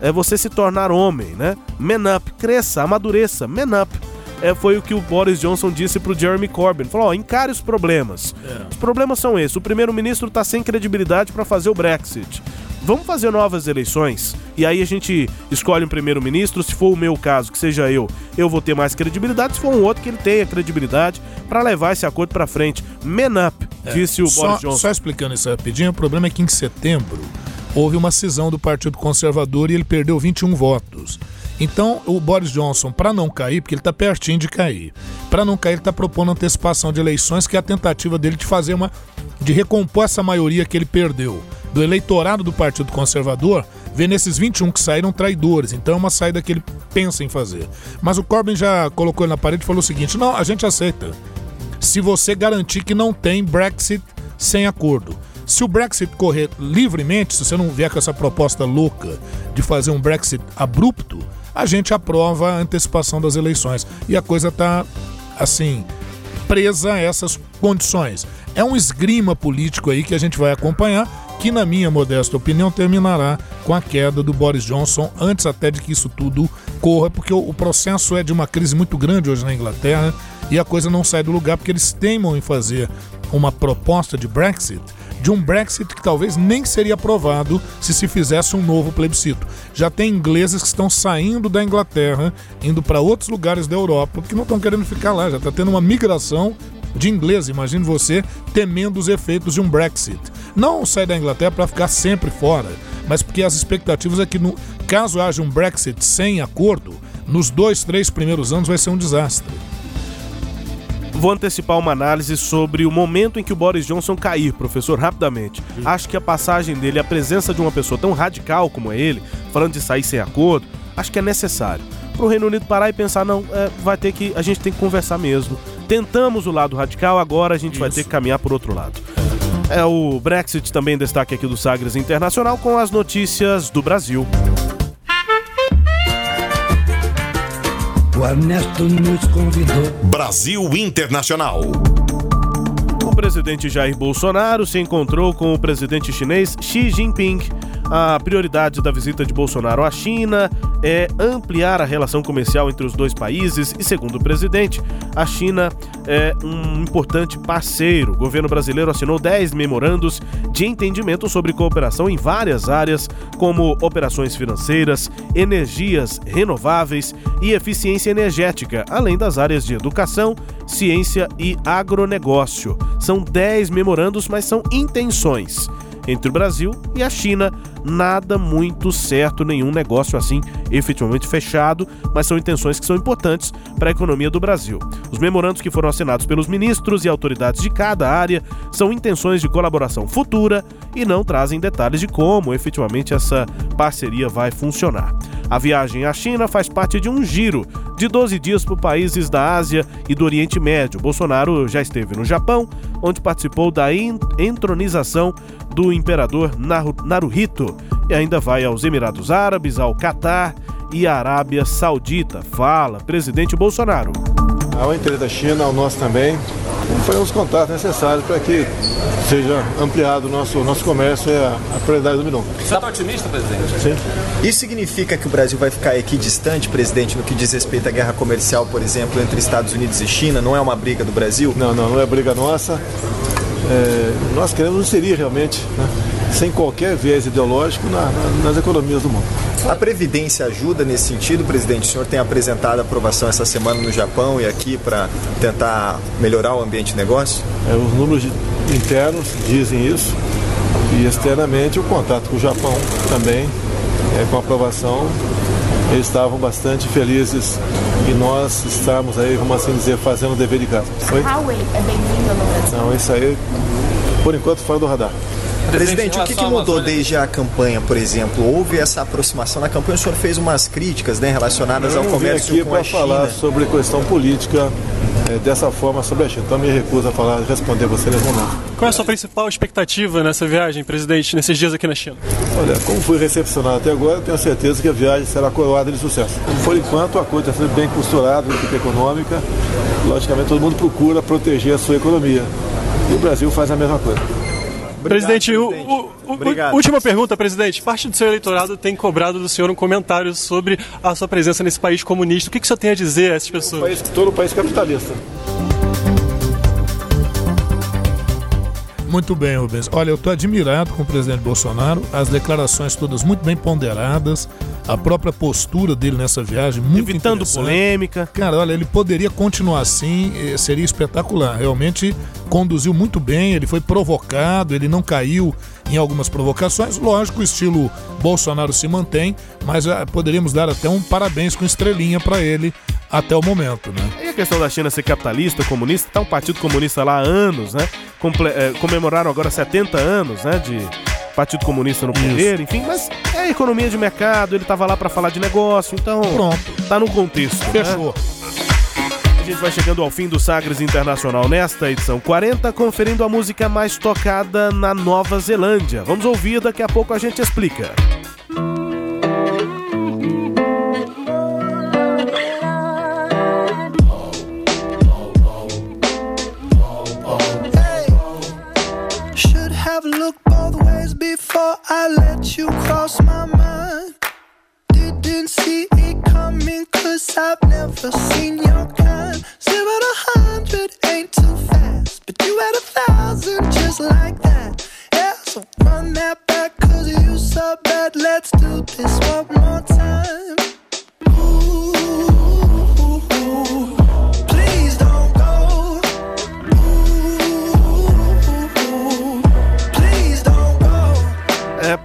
É você se tornar homem, né? Man up, cresça, amadureça, man up. É, foi o que o Boris Johnson disse pro Jeremy Corbyn. Falou, ó, encare os problemas. É. Os problemas são esses. O primeiro-ministro tá sem credibilidade para fazer o Brexit vamos fazer novas eleições e aí a gente escolhe um primeiro-ministro. Se for o meu caso, que seja eu, eu vou ter mais credibilidade. Se for um outro, que ele tenha credibilidade para levar esse acordo para frente. Man up, é, disse o só, Boris Johnson. Só explicando isso rapidinho, o problema é que em setembro houve uma cisão do Partido Conservador e ele perdeu 21 votos. Então, o Boris Johnson, para não cair, porque ele está pertinho de cair, para não cair, ele está propondo antecipação de eleições, que é a tentativa dele de fazer uma. de recompor essa maioria que ele perdeu do eleitorado do Partido Conservador vê nesses 21 que saíram traidores. Então é uma saída que ele pensa em fazer. Mas o Corbyn já colocou ele na parede e falou o seguinte: não, a gente aceita. Se você garantir que não tem Brexit sem acordo. Se o Brexit correr livremente, se você não vier com essa proposta louca de fazer um Brexit abrupto, a gente aprova a antecipação das eleições. E a coisa está, assim, presa a essas condições. É um esgrima político aí que a gente vai acompanhar que, na minha modesta opinião, terminará com a queda do Boris Johnson antes até de que isso tudo corra, porque o processo é de uma crise muito grande hoje na Inglaterra e a coisa não sai do lugar porque eles teimam em fazer uma proposta de Brexit, de um Brexit que talvez nem seria aprovado se se fizesse um novo plebiscito. Já tem ingleses que estão saindo da Inglaterra, indo para outros lugares da Europa, porque não estão querendo ficar lá, já está tendo uma migração de inglês, imagine você temendo os efeitos de um Brexit. Não sair da Inglaterra para ficar sempre fora, mas porque as expectativas é que, no, caso haja um Brexit sem acordo, nos dois, três primeiros anos vai ser um desastre. Vou antecipar uma análise sobre o momento em que o Boris Johnson cair, professor, rapidamente. Sim. Acho que a passagem dele, a presença de uma pessoa tão radical como é ele, falando de sair sem acordo, acho que é necessário. Para o Reino Unido parar e pensar, não, é, vai ter que, a gente tem que conversar mesmo Tentamos o lado radical, agora a gente Isso. vai ter que caminhar por outro lado. É o Brexit também destaque aqui do Sagres Internacional com as notícias do Brasil. O Ernesto nos convidou. Brasil Internacional. Presidente Jair Bolsonaro se encontrou com o presidente chinês Xi Jinping a prioridade da visita de Bolsonaro à China é ampliar a relação comercial entre os dois países e, segundo o presidente, a China é um importante parceiro. O governo brasileiro assinou 10 memorandos de entendimento sobre cooperação em várias áreas, como operações financeiras, energias renováveis e eficiência energética, além das áreas de educação, ciência e agronegócio. São 10 memorandos, mas são intenções entre o Brasil e a China. Nada muito certo, nenhum negócio assim efetivamente fechado, mas são intenções que são importantes para a economia do Brasil. Os memorandos que foram assinados pelos ministros e autoridades de cada área são intenções de colaboração futura e não trazem detalhes de como efetivamente essa parceria vai funcionar. A viagem à China faz parte de um giro de 12 dias por países da Ásia e do Oriente Médio. Bolsonaro já esteve no Japão, onde participou da entronização do imperador Naruhito e ainda vai aos Emirados Árabes, ao Catar e à Arábia Saudita. Fala, presidente Bolsonaro. Ao interesse da China, ao nosso também, foi os contatos necessários para que seja ampliado o nosso, nosso comércio é a, a prioridade do milhão. Você está otimista, presidente? Sim. Isso significa que o Brasil vai ficar equidistante, presidente, no que diz respeito à guerra comercial, por exemplo, entre Estados Unidos e China? Não é uma briga do Brasil? Não, não, não é briga nossa. É, nós queremos seria realmente né, sem qualquer viés ideológico na, na, nas economias do mundo. A Previdência ajuda nesse sentido, presidente? O senhor tem apresentado a aprovação essa semana no Japão e aqui para tentar melhorar o ambiente de negócio? É, os números internos dizem isso e externamente o contato com o Japão também, é, com a aprovação, eles estavam bastante felizes e nós estamos aí, vamos assim dizer, fazendo o dever de casa. Foi? Huawei é bem-vindo Brasil? Não, isso aí, por enquanto, fora do radar. Presidente, o que, que mudou desde a campanha, por exemplo? Houve essa aproximação na campanha, o senhor fez umas críticas né, relacionadas ao comércio aqui com a China. falar sobre questão política é, dessa forma sobre a China. Então me recuso a falar, responder você nesse momento. Qual é a sua principal expectativa nessa viagem, presidente, nesses dias aqui na China? Olha, como fui recepcionado até agora, eu tenho certeza que a viagem será coroada de sucesso. Por enquanto, a coisa está sendo bem costurada, a equipe econômica. Logicamente, todo mundo procura proteger a sua economia. E o Brasil faz a mesma coisa. Presidente, o- o- o- Obrigado. última pergunta, presidente. Parte do seu eleitorado tem cobrado do senhor um comentário sobre a sua presença nesse país comunista. O que, que o senhor tem a dizer a essas pessoas? País, todo país capitalista. Muito bem, Rubens. Olha, eu estou admirado com o presidente Bolsonaro, as declarações todas muito bem ponderadas, a própria postura dele nessa viagem, muito Evitando polêmica. Cara, olha, ele poderia continuar assim, eh, seria espetacular. Realmente conduziu muito bem, ele foi provocado, ele não caiu em algumas provocações. Lógico, o estilo Bolsonaro se mantém, mas ah, poderíamos dar até um parabéns com estrelinha para ele até o momento, né? E a questão da China ser capitalista, comunista, tá um partido comunista lá há anos, né? Comple- eh, comemoraram agora 70 anos, né? De Partido Comunista no poder, enfim, mas é economia de mercado, ele tava lá para falar de negócio, então. Pronto. Tá no contexto. né? Fechou. A gente vai chegando ao fim do Sagres Internacional nesta edição 40, conferindo a música mais tocada na Nova Zelândia. Vamos ouvir, daqui a pouco a gente explica. Should have looked both ways before I let you cross my mind. Didn't see it coming, cause I've never seen your kind. Zero to hundred ain't too fast, but you had a thousand just like that. Yeah, so run that back, cause you so bad. Let's do this one more time.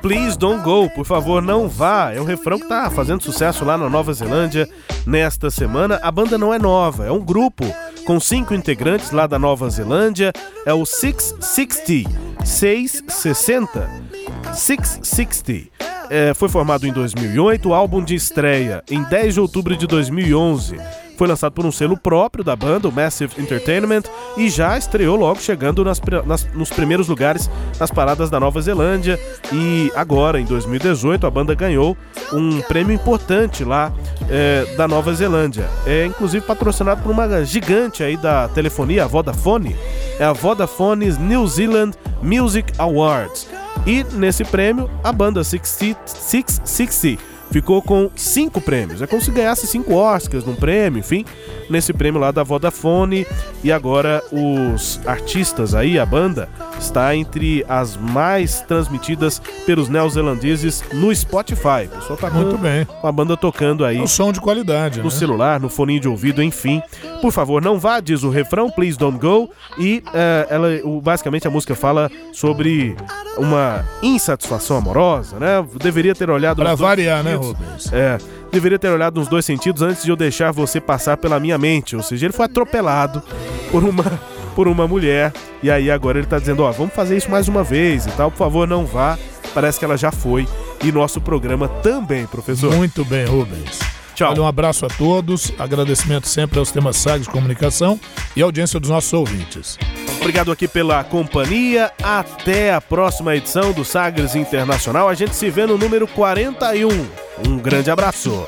Please Don't Go, por favor, não vá. É um refrão que tá fazendo sucesso lá na Nova Zelândia nesta semana. A banda não é nova, é um grupo com cinco integrantes lá da Nova Zelândia. É o 660. 660. 660. É, foi formado em 2008, o álbum de estreia em 10 de outubro de 2011. Foi lançado por um selo próprio da banda, o Massive Entertainment, e já estreou logo chegando nas, nas- nos primeiros lugares nas paradas da Nova Zelândia. E agora, em 2018, a banda ganhou um prêmio importante lá é, da Nova Zelândia. É inclusive patrocinado por uma gigante aí da telefonia, a Vodafone. É a Vodafone New Zealand Music Awards. E nesse prêmio, a banda 60, 660 ficou com cinco prêmios. É como se ganhasse cinco Oscars num prêmio, enfim, nesse prêmio lá da Vodafone. E agora os artistas aí, a banda, está entre as mais transmitidas pelos neozelandeses no Spotify. O pessoal tá com, Muito bem. a banda tocando aí. É um som de qualidade, No né? celular, no fone de ouvido, enfim. Por favor, não vá, diz o refrão, please don't go. E eh, ela, o- basicamente a música fala sobre uma insatisfação amorosa, né? Deveria ter olhado. Pra variar, né, Rubens? É. Deveria ter olhado nos dois sentidos antes de eu deixar você passar pela minha mente. Ou seja, ele foi atropelado por uma, por uma mulher. E aí agora ele tá dizendo, ó, vamos fazer isso mais uma vez e tal. Por favor, não vá. Parece que ela já foi. E nosso programa também, professor. Muito bem, Rubens. Tchau. Olha, um abraço a todos, agradecimento sempre aos temas Sagres de Comunicação e à audiência dos nossos ouvintes. Obrigado aqui pela companhia. Até a próxima edição do Sagres Internacional. A gente se vê no número 41. Um grande abraço.